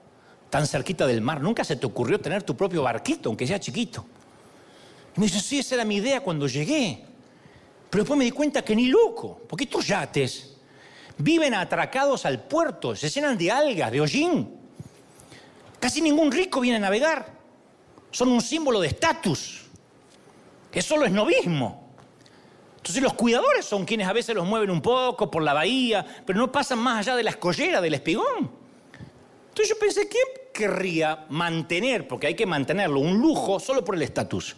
tan cerquita del mar, ¿nunca se te ocurrió tener tu propio barquito, aunque sea chiquito? Y me dice, sí, esa era mi idea cuando llegué. Pero después me di cuenta que ni loco, porque estos yates viven atracados al puerto, se llenan de algas, de hollín. Casi ningún rico viene a navegar. Son un símbolo de estatus. Solo es novismo. Entonces los cuidadores son quienes a veces los mueven un poco por la bahía, pero no pasan más allá de la escollera, del espigón. Entonces yo pensé, ¿quién querría mantener, porque hay que mantenerlo, un lujo solo por el estatus?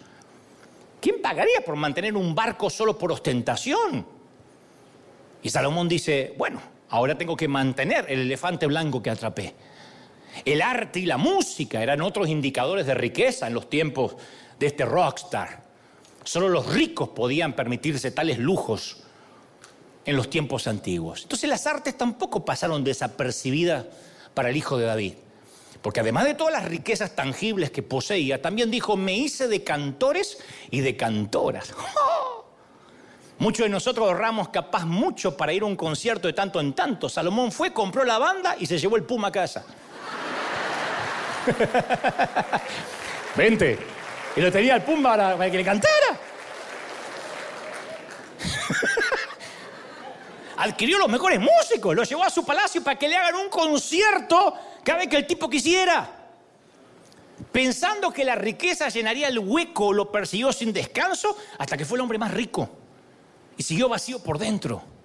¿Quién pagaría por mantener un barco solo por ostentación? Y Salomón dice, bueno, ahora tengo que mantener el elefante blanco que atrapé. El arte y la música eran otros indicadores de riqueza en los tiempos de este rockstar. Solo los ricos podían permitirse tales lujos en los tiempos antiguos. Entonces las artes tampoco pasaron desapercibidas para el hijo de David. Porque además de todas las riquezas tangibles que poseía, también dijo, me hice de cantores y de cantoras. [laughs] Muchos de nosotros ahorramos capaz mucho para ir a un concierto de tanto en tanto. Salomón fue, compró la banda y se llevó el puma a casa. [laughs] Vente. Y lo tenía el Pumba para, que le cantara. [laughs] Adquirió los mejores músicos, los llevó a su palacio para que le hagan un concierto cada vez que el tipo quisiera. Pensando que la riqueza llenaría el hueco, lo persiguió sin descanso hasta que fue el hombre más rico. Y siguió vacío por dentro.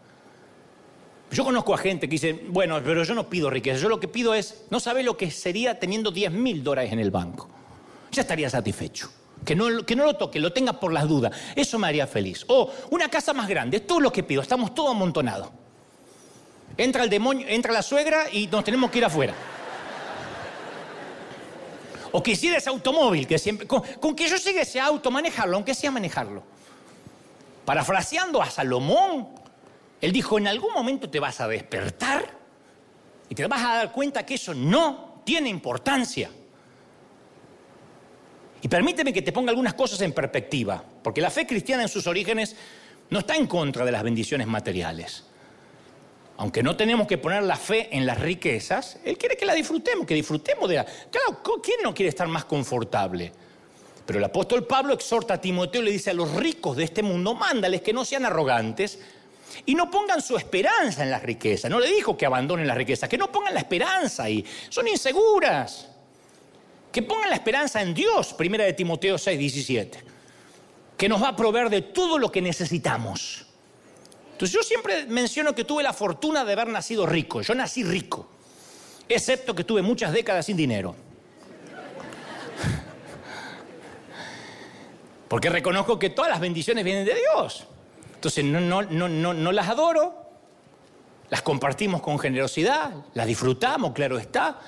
Yo conozco a gente que dice, bueno, pero yo no pido riqueza, yo lo que pido es, no sabe lo que sería teniendo 10 mil dólares en el banco. Ya estaría satisfecho. Que no, que lo toque, lo tenga por las dudas. Eso me haría feliz. O una casa más grande, es todo lo que pido, estamos todos amontonados. Entra el demonio, entra la suegra y nos tenemos que ir afuera. O quisiera ese automóvil, que siempre. Con, con, que yo llegue ese auto, manejarlo, aunque sea manejarlo. Parafraseando a Salomón, él dijo: En algún momento te vas a despertar y te vas a dar cuenta que eso no tiene importancia. Y permíteme que te ponga algunas cosas en perspectiva, porque la fe cristiana en sus orígenes no está en contra de las bendiciones materiales. Aunque no tenemos que poner la fe en las riquezas, Él quiere que la disfrutemos, que disfrutemos de la... Claro, ¿quién no quiere estar más confortable? Pero el apóstol Pablo exhorta a Timoteo y le dice a los ricos de este mundo, mándales que no sean arrogantes y no pongan su esperanza en las riquezas. No le dijo que abandonen las riquezas, que no pongan la esperanza ahí. Son inseguras que pongan la esperanza en Dios, primera de Timoteo 6, 17. que nos va a proveer de todo lo que necesitamos. Entonces yo siempre menciono que tuve la fortuna de haber nacido rico. Yo nací rico, excepto que tuve muchas décadas sin dinero. [laughs] Porque reconozco que todas las bendiciones vienen de Dios. Entonces no, no, no, no, no las adoro, las compartimos con generosidad, las disfrutamos, claro está,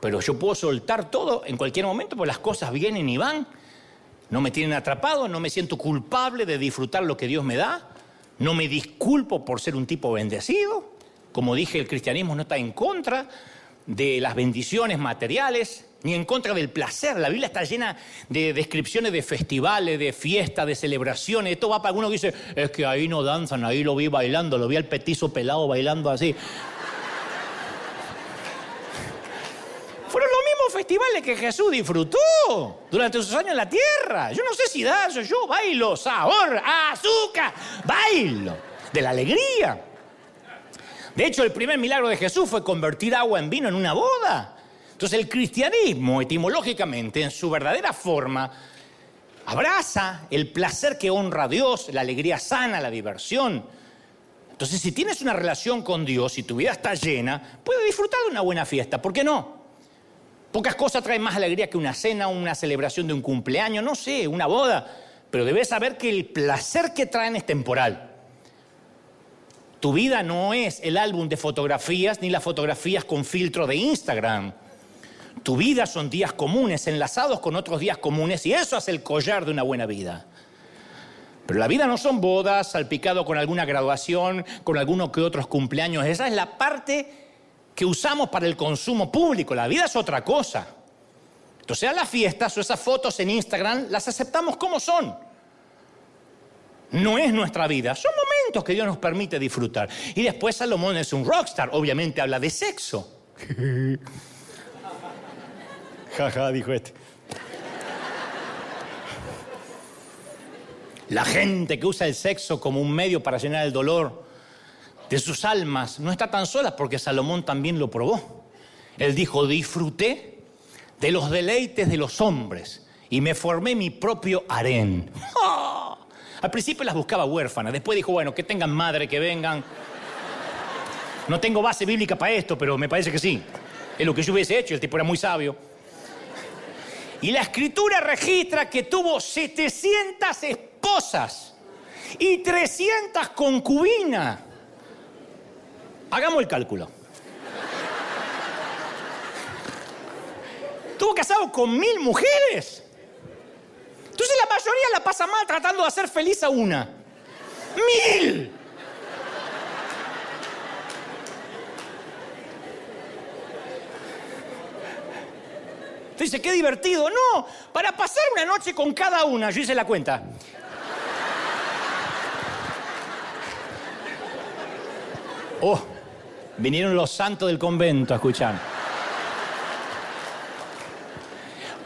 pero yo puedo soltar todo en cualquier momento, porque las cosas vienen y van. No me tienen atrapado, no me siento culpable de disfrutar lo que Dios me da, no me disculpo por ser un tipo bendecido. Como dije, el cristianismo no está en contra de las bendiciones materiales, ni en contra del placer. La Biblia está llena de descripciones de festivales, de fiestas, de celebraciones. Esto va para alguno que dice, es que ahí no danzan, ahí lo vi bailando, lo vi al petizo pelado bailando así. [laughs] Fueron los mismos festivales que Jesús disfrutó durante sus años en la tierra. Yo no sé si danzo, yo bailo, sabor, azúcar, bailo, de la alegría. De hecho, el primer milagro de Jesús fue convertir agua en vino en una boda. Entonces el cristianismo, etimológicamente, en su verdadera forma, abraza el placer que honra a Dios, la alegría sana, la diversión. Entonces, si tienes una relación con Dios y tu vida está llena, puedes disfrutar de una buena fiesta. ¿Por qué no? Pocas cosas traen más alegría que una cena, una celebración de un cumpleaños, no sé, una boda. Pero debes saber que el placer que traen es temporal. Tu vida no es el álbum de fotografías ni las fotografías con filtro de Instagram. Tu vida son días comunes, enlazados con otros días comunes, y eso hace el collar de una buena vida. Pero la vida no son bodas, salpicado con alguna graduación, con alguno que otros cumpleaños. Esa es la parte que usamos para el consumo público. La vida es otra cosa. Entonces, a las fiestas o esas fotos en Instagram las aceptamos como son. No es nuestra vida, son momentos que Dios nos permite disfrutar. Y después Salomón es un rockstar, obviamente habla de sexo. [laughs] Jaja, dijo este. La gente que usa el sexo como un medio para llenar el dolor de sus almas no está tan sola porque Salomón también lo probó. Él dijo, disfruté de los deleites de los hombres y me formé mi propio harén. [laughs] Al principio las buscaba huérfanas, después dijo, bueno, que tengan madre, que vengan. No tengo base bíblica para esto, pero me parece que sí. Es lo que yo hubiese hecho, el tipo era muy sabio. Y la escritura registra que tuvo 700 esposas y 300 concubinas. Hagamos el cálculo. Tuvo casado con mil mujeres. Entonces la mayoría la pasa mal tratando de hacer feliz a una. ¡Mil! Dice, qué divertido. No, para pasar una noche con cada una, yo hice la cuenta. Oh, vinieron los santos del convento a escuchar.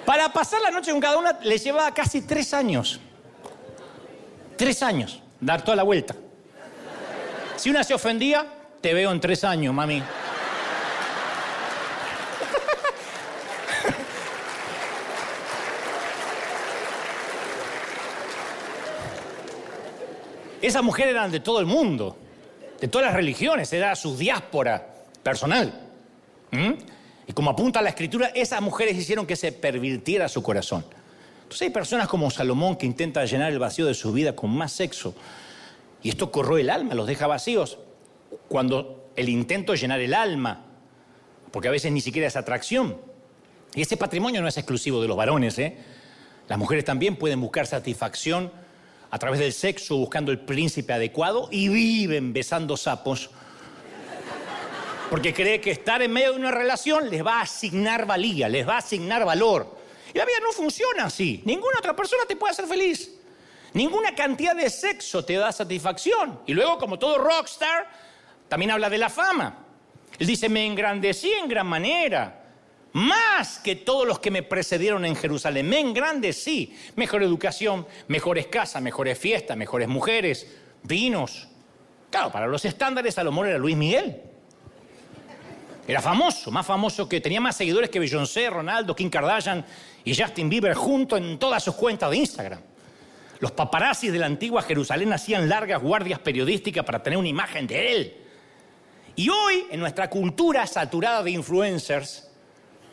Para pasar la noche con cada una le llevaba casi tres años. Tres años, dar toda la vuelta. Si una se ofendía, te veo en tres años, mami. Esas mujeres eran de todo el mundo, de todas las religiones, era su diáspora personal. Y como apunta la escritura, esas mujeres hicieron que se pervirtiera su corazón. Entonces hay personas como Salomón que intentan llenar el vacío de su vida con más sexo. Y esto corroe el alma, los deja vacíos. Cuando el intento es llenar el alma, porque a veces ni siquiera es atracción. Y ese patrimonio no es exclusivo de los varones, ¿eh? Las mujeres también pueden buscar satisfacción a través del sexo buscando el príncipe adecuado y viven besando sapos. Porque cree que estar en medio de una relación les va a asignar valía, les va a asignar valor. Y la vida no funciona así. Ninguna otra persona te puede hacer feliz. Ninguna cantidad de sexo te da satisfacción. Y luego, como todo rockstar, también habla de la fama. Él dice, me engrandecí en gran manera más que todos los que me precedieron en Jerusalén. Me engrandecí. Mejor educación, mejores casas, mejores fiestas, mejores mujeres, vinos. Claro, para los estándares Salomón era Luis Miguel. Era famoso, más famoso que tenía más seguidores que Beyoncé, Ronaldo, Kim Kardashian y Justin Bieber juntos en todas sus cuentas de Instagram. Los paparazzis de la antigua Jerusalén hacían largas guardias periodísticas para tener una imagen de él. Y hoy, en nuestra cultura saturada de influencers,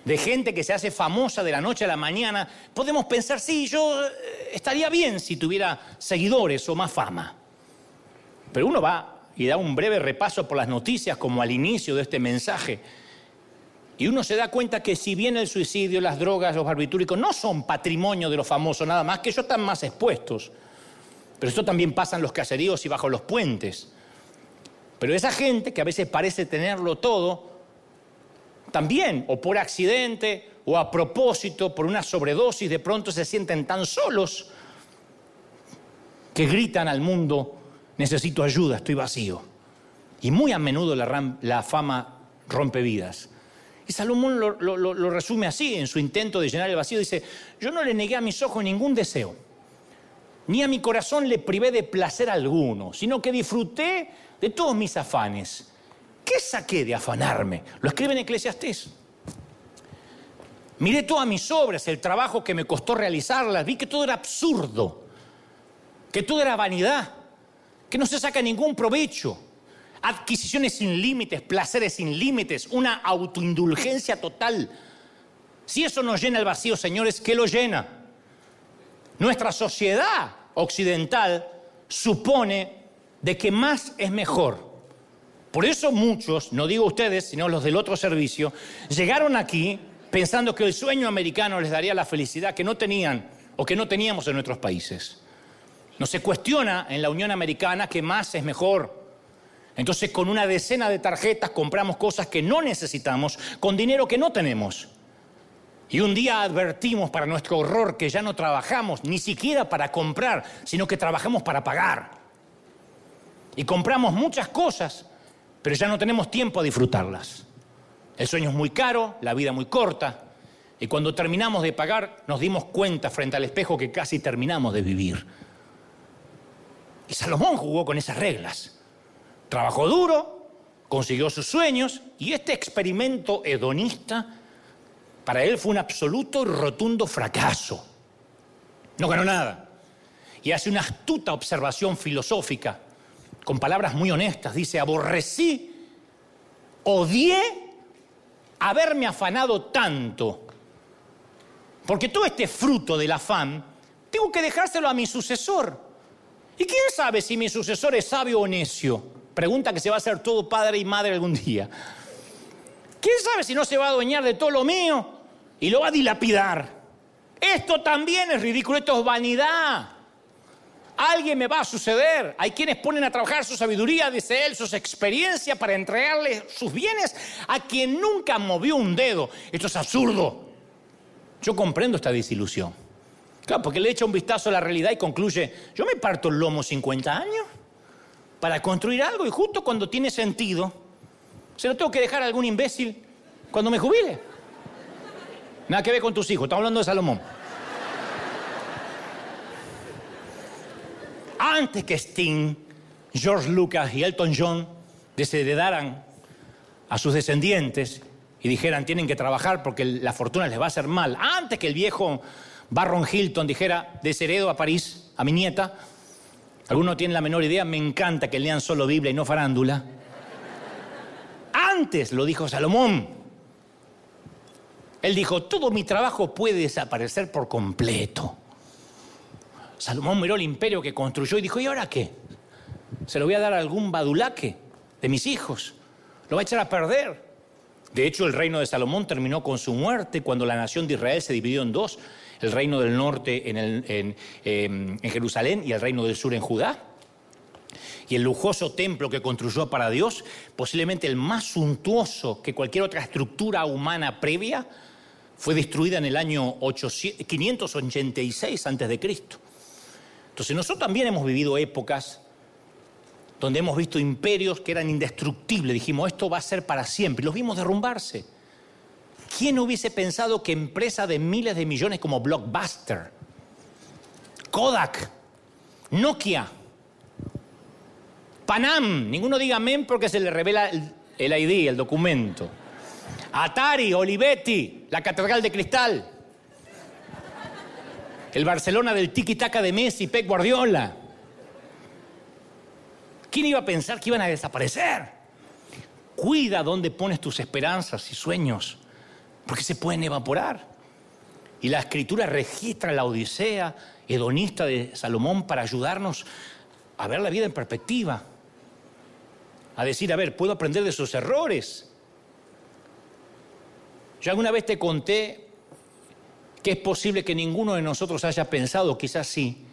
de gente que se hace famosa de la noche a la mañana, podemos pensar, sí, yo eh, estaría bien si tuviera seguidores o más fama. Pero uno va y da un breve repaso por las noticias como al inicio de este mensaje. Y uno se da cuenta que si bien el suicidio, las drogas, los barbitúricos no son patrimonio de los famosos nada más, que ellos están más expuestos. Pero esto también pasa en los caseríos y bajo los puentes. Pero esa gente que a veces parece tenerlo todo, también, o por accidente, o a propósito, por una sobredosis, de pronto se sienten tan solos que gritan al mundo, necesito ayuda, estoy vacío. Y muy a menudo la, fama rompe vidas. Y Salomón lo, lo, resume así en su intento de llenar el vacío. Dice, yo no le negué a mis ojos ningún deseo, ni a mi corazón le privé de placer alguno, sino que disfruté de todos mis afanes. ¿Qué saqué de afanarme? Lo escribe en Eclesiastés. Miré todas mis obras, el trabajo que me costó realizarlas, vi que todo era absurdo, que todo era vanidad, que no se saca ningún provecho, adquisiciones sin límites, placeres sin límites, una autoindulgencia total. Si eso nos llena el vacío, señores, ¿qué lo llena? Nuestra sociedad occidental supone de que más es mejor. Por eso muchos, no digo ustedes, sino los del otro servicio, llegaron aquí pensando que el sueño americano les daría la felicidad que no tenían o que no teníamos en nuestros países. No se cuestiona en la Unión Americana que más es mejor. Entonces con una decena de tarjetas compramos cosas que no necesitamos con dinero que no tenemos. Y un día advertimos para nuestro horror que ya no trabajamos ni siquiera para comprar, sino que trabajamos para pagar. Y compramos muchas cosas, pero ya no tenemos tiempo a disfrutarlas. El sueño es muy caro, la vida muy corta, y cuando terminamos de pagar nos dimos cuenta frente al espejo que casi terminamos de vivir. Y Salomón jugó con esas reglas. Trabajó duro, consiguió sus sueños y este experimento hedonista para él fue un absoluto y rotundo fracaso. No ganó nada. Y hace una astuta observación filosófica, con palabras muy honestas. Dice, aborrecí, odié haberme afanado tanto. Porque todo este fruto del afán, tengo que dejárselo a mi sucesor. ¿Y quién sabe si mi sucesor es sabio o necio? Pregunta que se va a hacer todo padre y madre algún día. ¿Quién sabe si no se va a adueñar de todo lo mío y lo va a dilapidar? Esto también es ridículo, esto es vanidad. Alguien me va a suceder. Hay quienes ponen a trabajar su sabiduría, dice él, sus experiencias para entregarle sus bienes a quien nunca movió un dedo. Esto es absurdo. Yo comprendo esta desilusión. Claro, porque le echa un vistazo a la realidad y concluye, yo me parto el lomo 50 años para construir algo y justo cuando tiene sentido, se lo tengo que dejar a algún imbécil cuando me jubile. Nada que ver con tus hijos, estamos hablando de Salomón. Antes que Sting, George Lucas y Elton John desheredaran a sus descendientes y dijeran tienen que trabajar porque la fortuna les va a hacer mal, antes que el viejo Barron Hilton dijera, desheredo a París, a mi nieta. Algunos tienen la menor idea, me encanta que lean solo Biblia y no farándula. Antes lo dijo Salomón. Él dijo, todo mi trabajo puede desaparecer por completo. Salomón miró el imperio que construyó y dijo, ¿y ahora qué? ¿Se lo voy a dar a algún badulaque de mis hijos? ¿Lo va a echar a perder? De hecho, el reino de Salomón terminó con su muerte cuando la nación de Israel se dividió en dos el reino del norte em, en, Jerusalén y el reino del sur en Judá. Y el lujoso templo que construyó para Dios, posiblemente el más suntuoso que cualquier otra estructura humana previa, fue destruida en el año 586 a.C. Entonces nosotros también hemos vivido épocas donde hemos visto imperios que eran indestructibles. Dijimos, esto va a ser para siempre. Los vimos derrumbarse. ¿Quién hubiese pensado que empresa de miles de millones como Blockbuster, Kodak, Nokia, Panam, ninguno diga amén porque se le revela el, ID, el documento. Atari, Olivetti, la Catedral de Cristal. El Barcelona del tiki-taka de Messi, Pep Guardiola. ¿Quién iba a pensar que iban a desaparecer? Cuida dónde pones tus esperanzas y sueños, porque se pueden evaporar. Y la escritura registra la Odisea hedonista de Salomón para ayudarnos a ver la vida en perspectiva, a decir, a ver, puedo aprender de sus errores. Yo alguna vez te conté que es posible que ninguno de nosotros haya pensado, quizás sí,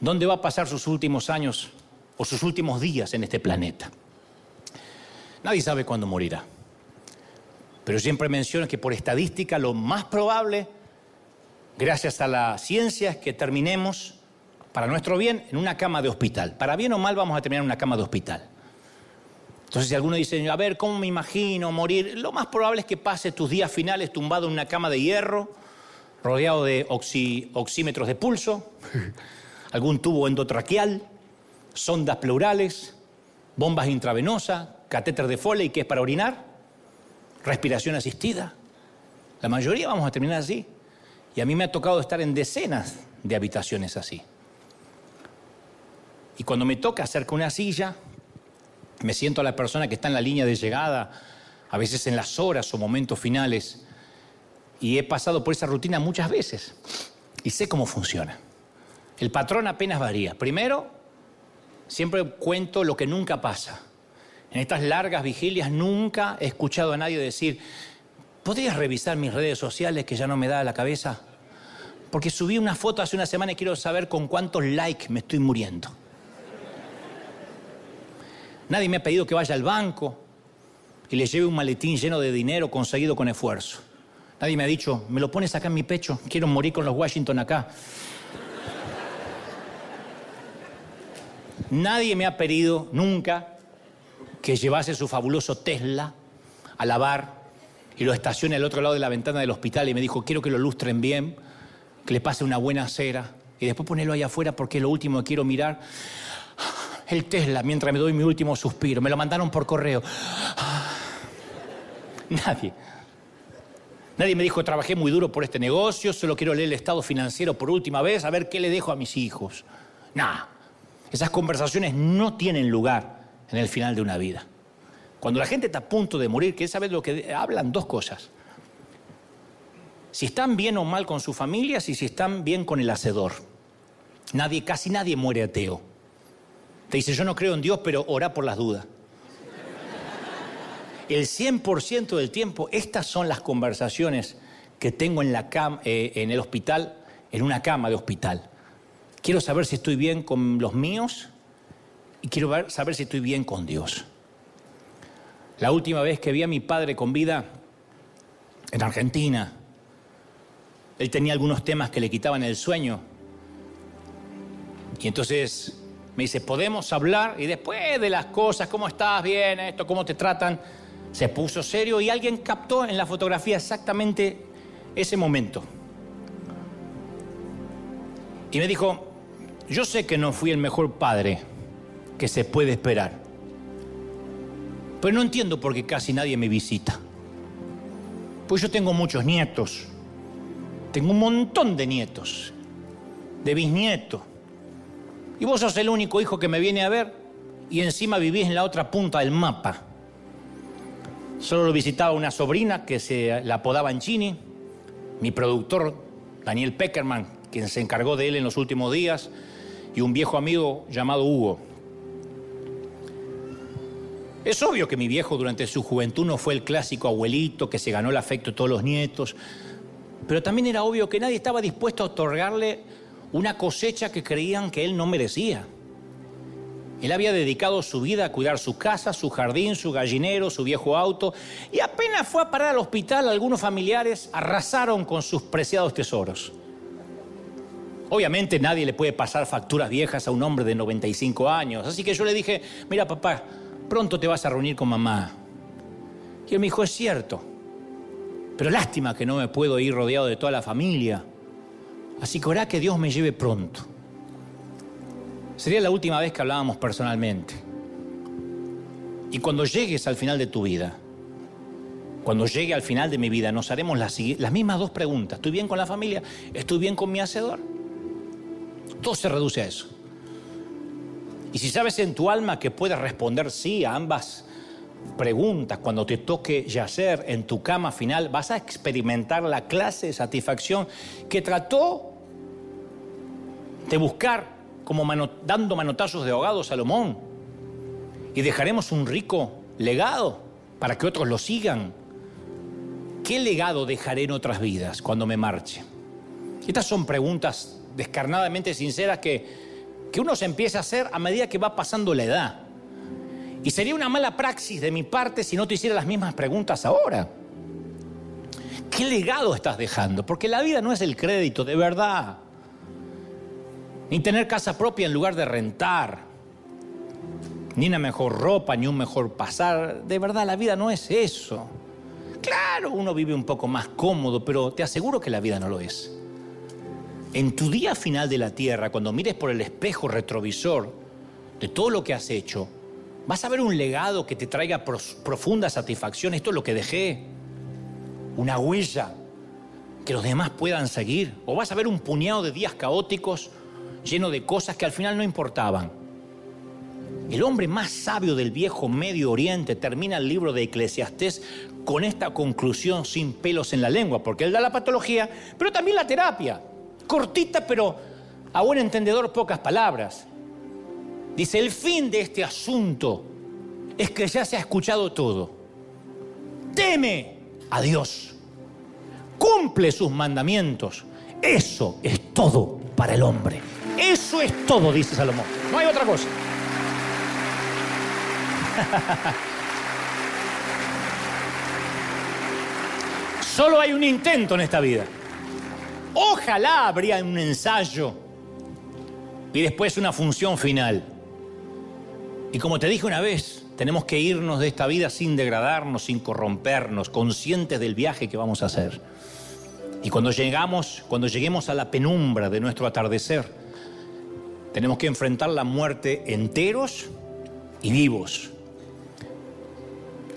dónde va a pasar sus últimos años o sus últimos días en este planeta. Nadie sabe cuándo morirá. Pero siempre menciono que por estadística lo más probable, gracias a la ciencia, es que terminemos, para nuestro bien, en una cama de hospital. Para bien o mal vamos a terminar en una cama de hospital. Entonces, si alguno dice, a ver, ¿cómo me imagino morir? Lo más probable es que pase tus días finales tumbado en una cama de hierro, rodeado de oxímetros de pulso, [laughs] algún tubo endotraqueal, sondas pleurales, bombas intravenosas, catéter de Foley, que es para orinar, respiración asistida. La mayoría vamos a terminar así. Y a mí me ha tocado estar en decenas de habitaciones así. Y cuando me toca acerca una silla, me siento a la persona que está en la línea de llegada, a veces en las horas o momentos finales, y he pasado por esa rutina muchas veces y sé cómo funciona. El patrón apenas varía. Primero, siempre cuento lo que nunca pasa. En estas largas vigilias nunca he escuchado a nadie decir, ¿podrías revisar mis redes sociales que ya no me da la cabeza? Porque subí una foto hace una semana y quiero saber con cuántos likes me estoy muriendo. Nadie me ha pedido que vaya al banco y le lleve un maletín lleno de dinero conseguido con esfuerzo. Nadie me ha dicho, me lo pones acá en mi pecho, quiero morir con los Washington acá. Nadie me ha pedido nunca que llevase su fabuloso Tesla a lavar y lo estacione al otro lado de la ventana del hospital y me dijo, quiero que lo lustren bien, que le pase una buena cera y después ponerlo ahí afuera porque es lo último que quiero mirar. El Tesla, mientras me doy mi último suspiro, me lo mandaron por correo. Nadie. Nadie me dijo, trabajé muy duro por este negocio, solo quiero leer el estado financiero por última vez, a ver qué le dejo a mis hijos. Nada. Esas conversaciones no tienen lugar en el final de una vida. Cuando la gente está a punto de morir, que saber lo que hablan dos cosas. Si están bien o mal con sus familias y si están bien con el hacedor. Nadie, casi nadie muere ateo. Te dice, yo no creo en Dios, pero ora por las dudas. El 100% del tiempo, estas son las conversaciones que tengo en, la eh, en el hospital, en una cama de hospital. Quiero saber si estoy bien con los míos y quiero saber si estoy bien con Dios. La última vez que vi a mi padre con vida en Argentina, él tenía algunos temas que le quitaban el sueño. Y entonces me dice, ¿podemos hablar? Y después de las cosas, ¿cómo estás? Bien, esto, ¿cómo te tratan? Se puso serio y alguien captó en la fotografía exactamente ese momento. Y me dijo, yo sé que no fui el mejor padre, que se puede esperar. Pero no entiendo por qué casi nadie me visita. Pues yo tengo muchos nietos. Tengo un montón de nietos, de bisnietos. Y vos sos el único hijo que me viene a ver y encima vivís en la otra punta del mapa. Solo lo visitaba una sobrina que se la apodaba Chini, mi productor Daniel Peckerman, quien se encargó de él en los últimos días, y un viejo amigo llamado Hugo. Es obvio que mi viejo durante su juventud no fue el clásico abuelito que se ganó el afecto de todos los nietos, pero también era obvio que nadie estaba dispuesto a otorgarle una cosecha que creían que él no merecía. Él había dedicado su vida a cuidar su casa, su jardín, su gallinero, su viejo auto, y apenas fue a parar al hospital, algunos familiares arrasaron con sus preciados tesoros. Obviamente nadie le puede pasar facturas viejas a un hombre de 95 años, así que yo le dije, mira papá, pronto te vas a reunir con mamá. Y él me dijo, es cierto, pero lástima que no me puedo ir rodeado de toda la familia. Así que orá que Dios me lleve pronto. Sería la última vez que hablábamos personalmente. Y cuando llegues al final de tu vida, cuando llegue al final de mi vida, nos haremos las, las mismas dos preguntas. ¿Estoy bien con la familia? ¿Estoy bien con mi hacedor? Todo se reduce a eso. Y si sabes en tu alma que puedes responder sí a ambas preguntas cuando te toque yacer en tu cama final, vas a experimentar la clase de satisfacción que trató de buscar como dando manotazos de ahogado Salomón. Y dejaremos un rico legado para que otros lo sigan. ¿Qué legado dejaré en otras vidas cuando me marche? Estas son preguntas descarnadamente sinceras que, que uno se empieza a hacer a medida que va pasando la edad. Y sería una mala praxis de mi parte si no te hiciera las mismas preguntas ahora. ¿Qué legado estás dejando? Porque la vida no es el crédito, de verdad. Ni tener casa propia en lugar de rentar. Ni una mejor ropa, ni un mejor pasar. De verdad, la vida no es eso. Claro, uno vive un poco más cómodo, pero te aseguro que la vida no lo es. En tu día final de la tierra, cuando mires por el espejo retrovisor de todo lo que has hecho, vas a ver un legado que te traiga profunda satisfacción. Esto es lo que dejé. Una huella que los demás puedan seguir. O vas a ver un puñado de días caóticos lleno de cosas que al final no importaban. El hombre más sabio del viejo Medio Oriente termina el libro de Eclesiastés con esta conclusión sin pelos en la lengua, porque él da la patología, pero también la terapia cortita, pero a buen entendedor pocas palabras. Dice, el fin de este asunto es que ya se ha escuchado todo. Teme a Dios. Cumple sus mandamientos. Eso es todo para el hombre. Eso es todo, dice Salomón. No hay otra cosa. [laughs] Solo hay un intento en esta vida. Ojalá habría un ensayo y después una función final. Y como te dije una vez, tenemos que irnos de esta vida sin degradarnos, sin corrompernos, conscientes del viaje que vamos a hacer. Y cuando llegamos, cuando lleguemos a la penumbra de nuestro atardecer, tenemos que enfrentar la muerte enteros y vivos.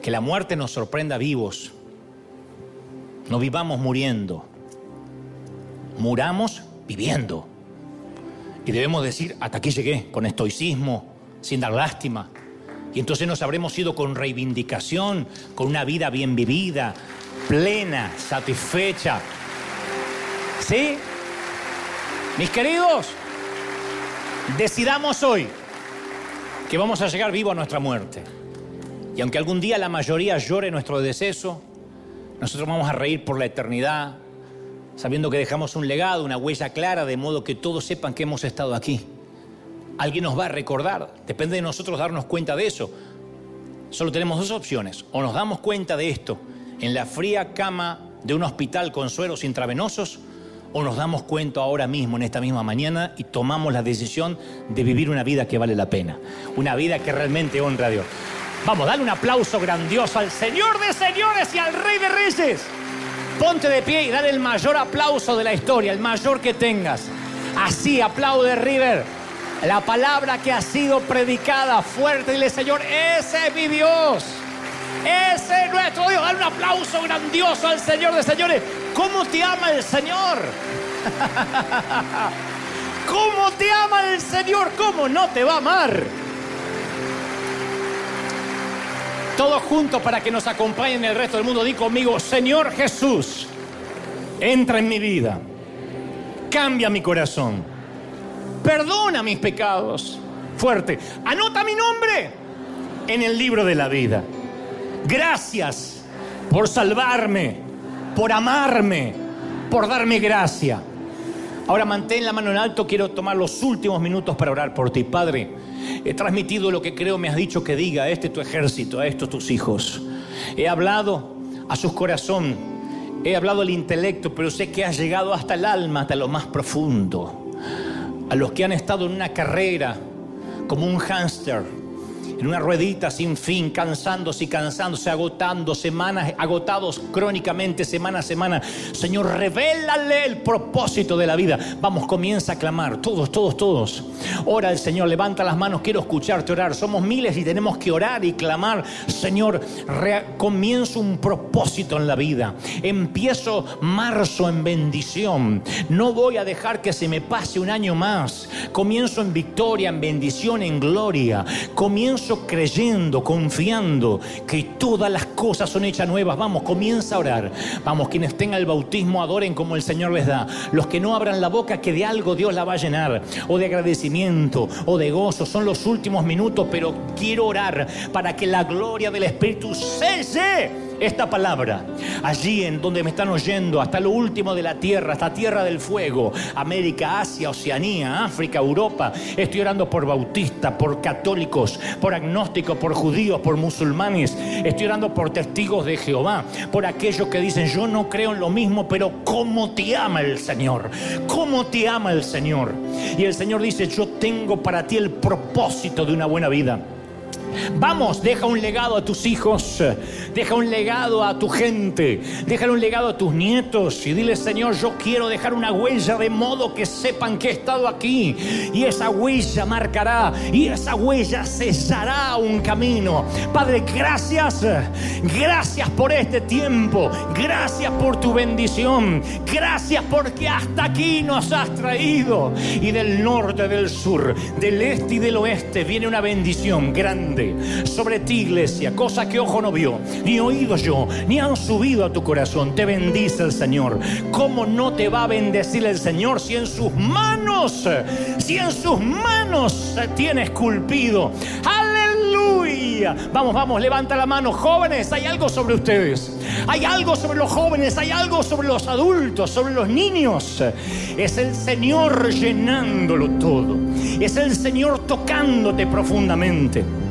Que la muerte nos sorprenda vivos. No vivamos muriendo muramos viviendo. Y debemos decir, hasta aquí llegué, con estoicismo, sin dar lástima. Y entonces nos habremos ido con reivindicación, con una vida bien vivida, plena, satisfecha. ¿Sí? Mis queridos, decidamos hoy que vamos a llegar vivo a nuestra muerte. Y aunque algún día la mayoría llore nuestro deceso, nosotros vamos a reír por la eternidad sabiendo que dejamos un legado, una huella clara, de modo que todos sepan que hemos estado aquí. Alguien nos va a recordar, depende de nosotros darnos cuenta de eso. Solo tenemos dos opciones, o nos damos cuenta de esto en la fría cama de un hospital con sueros intravenosos, o nos damos cuenta ahora mismo, en esta misma mañana, y tomamos la decisión de vivir una vida que vale la pena, una vida que realmente honra a Dios. Vamos, dale un aplauso grandioso al Señor de señores y al Rey de Reyes. Ponte de pie y dale el mayor aplauso de la historia, el mayor que tengas. Así aplaude River. La palabra que ha sido predicada fuerte, dile Señor, ese es mi Dios. Ese es nuestro Dios. Dale un aplauso grandioso al Señor de señores. ¿Cómo te ama el Señor? [laughs] ¿Cómo te ama el Señor? ¿Cómo no te va a amar? Todos juntos para que nos acompañen el resto del mundo. Di conmigo, Señor Jesús, entra en mi vida, cambia mi corazón, perdona mis pecados. Fuerte, anota mi nombre en el libro de la vida. Gracias por salvarme, por amarme, por darme gracia. Ahora mantén la mano en alto, quiero tomar los últimos minutos para orar por ti, Padre. He transmitido lo que creo me has dicho que diga a este tu ejército, a estos tus hijos. He hablado a su corazón, he hablado al intelecto, pero sé que has llegado hasta el alma, hasta lo más profundo. A los que han estado en una carrera como un hámster en una ruedita sin fin, cansándose y cansándose, agotando semanas, agotados crónicamente, semana a semana. Señor, revélale el propósito de la vida. Vamos, comienza a clamar, todos, todos, todos. Ora el Señor, levanta las manos, quiero escucharte orar. Somos miles y tenemos que orar y clamar. Señor, comienzo un propósito en la vida. Empiezo marzo en bendición. No voy a dejar que se me pase un año más. Comienzo en victoria, en bendición, en gloria. Comienzo creyendo, confiando que todas las cosas son hechas nuevas. Vamos, comienza a orar. Vamos, quienes tengan el bautismo adoren como el Señor les da. Los que no abran la boca, que de algo Dios la va a llenar. O de agradecimiento, o de gozo. Son los últimos minutos, pero quiero orar para que la gloria del Espíritu cese esta palabra allí en donde me están oyendo, hasta lo último de la tierra, hasta tierra del fuego, América, Asia, Oceanía, África, Europa. Estoy orando por bautistas, por católicos, por agnósticos, por judíos, por musulmanes. Estoy orando por testigos de Jehová, por aquellos que dicen, yo no creo en lo mismo, pero ¿cómo te ama el Señor? ¿Cómo te ama el Señor? Y el Señor dice, yo tengo para ti el propósito de una buena vida. Vamos, deja un legado a tus hijos, deja un legado a tu gente, deja un legado a tus nietos y dile, Señor, yo quiero dejar una huella de modo que sepan que he estado aquí. Y esa huella marcará y esa huella cesará un camino. Padre, gracias, gracias por este tiempo, gracias por tu bendición, gracias porque hasta aquí nos has traído. Y del norte, del sur, del este y del oeste viene una bendición grande sobre ti, iglesia, cosa que ojo no vio, ni oído yo, ni han subido a tu corazón. Te bendice el Señor. ¿Cómo no te va a bendecir el Señor si en sus manos, si en sus manos se tiene esculpido? Aleluya. Vamos, vamos, levanta la mano. Jóvenes, hay algo sobre ustedes. Hay algo sobre los jóvenes, hay algo sobre los adultos, sobre los niños. Es el Señor llenándolo todo. Es el Señor tocándote profundamente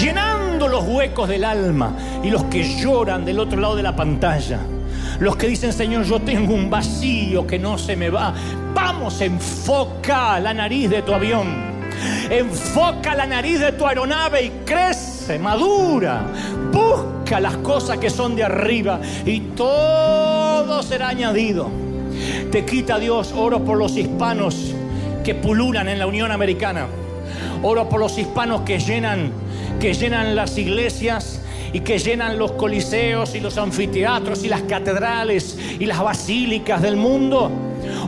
llenando los huecos del alma y los que lloran del otro lado de la pantalla. Los que dicen, Señor, yo tengo un vacío que no se me va. Vamos, enfoca la nariz de tu avión. Enfoca la nariz de tu aeronave y crece, madura. Busca las cosas que son de arriba y todo será añadido. Te quita Dios oro por los hispanos que pululan en la Unión Americana. Oro por los hispanos que llenan que llenan las iglesias y que llenan los coliseos y los anfiteatros y las catedrales y las basílicas del mundo.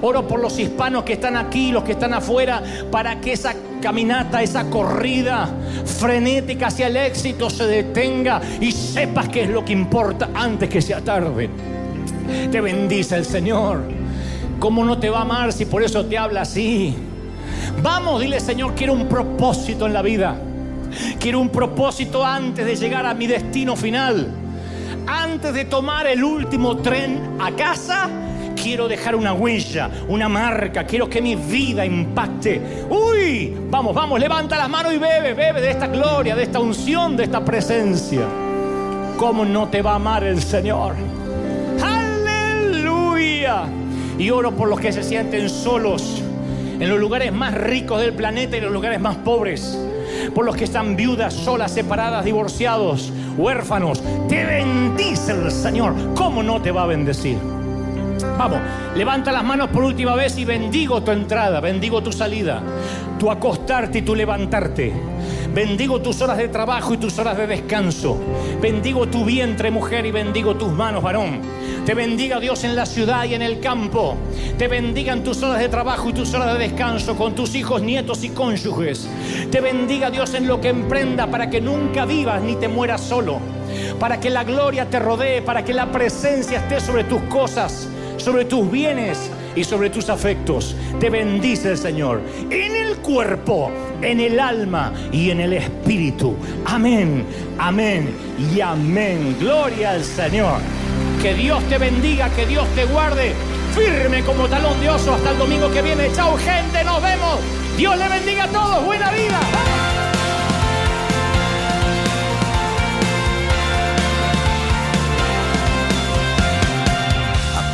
Oro por los hispanos que están aquí, los que están afuera, para que esa caminata, esa corrida frenética hacia el éxito se detenga y sepas qué es lo que importa antes que sea tarde. Te bendice el Señor. ¿Cómo no te va a amar si por eso te habla así? Vamos, dile Señor, quiero un propósito en la vida. Quiero un propósito antes de llegar a mi destino final. Antes de tomar el último tren a casa, quiero dejar una huella, una marca, quiero que mi vida impacte. Uy, vamos, vamos, levanta las manos y bebe, bebe de esta gloria, de esta unción, de esta presencia. ¿Cómo no te va a amar el Señor? Aleluya. Y oro por los que se sienten solos en los lugares más ricos del planeta y en los lugares más pobres por los que están viudas, solas, separadas, divorciados, huérfanos. Te bendice el Señor. ¿Cómo no te va a bendecir? Vamos, levanta las manos por última vez y bendigo tu entrada, bendigo tu salida, tu acostarte y tu levantarte. Bendigo tus horas de trabajo y tus horas de descanso. Bendigo tu vientre, mujer, y bendigo tus manos, varón. Te bendiga Dios en la ciudad y en el campo. Te bendigan tus horas de trabajo y tus horas de descanso con tus hijos, nietos y cónyuges. Te bendiga Dios en lo que emprenda para que nunca vivas ni te mueras solo. Para que la gloria te rodee, para que la presencia esté sobre tus cosas, sobre tus bienes y sobre tus afectos. Te bendice el Señor en el cuerpo, en el alma y en el espíritu. Amén, amén y amén. Gloria al Señor. Que Dios te bendiga, que Dios te guarde firme como talón de oso hasta el domingo que viene. Chao gente, nos vemos. Dios le bendiga a todos. Buena vida.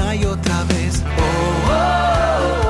una y otra vez, oh, oh, oh, oh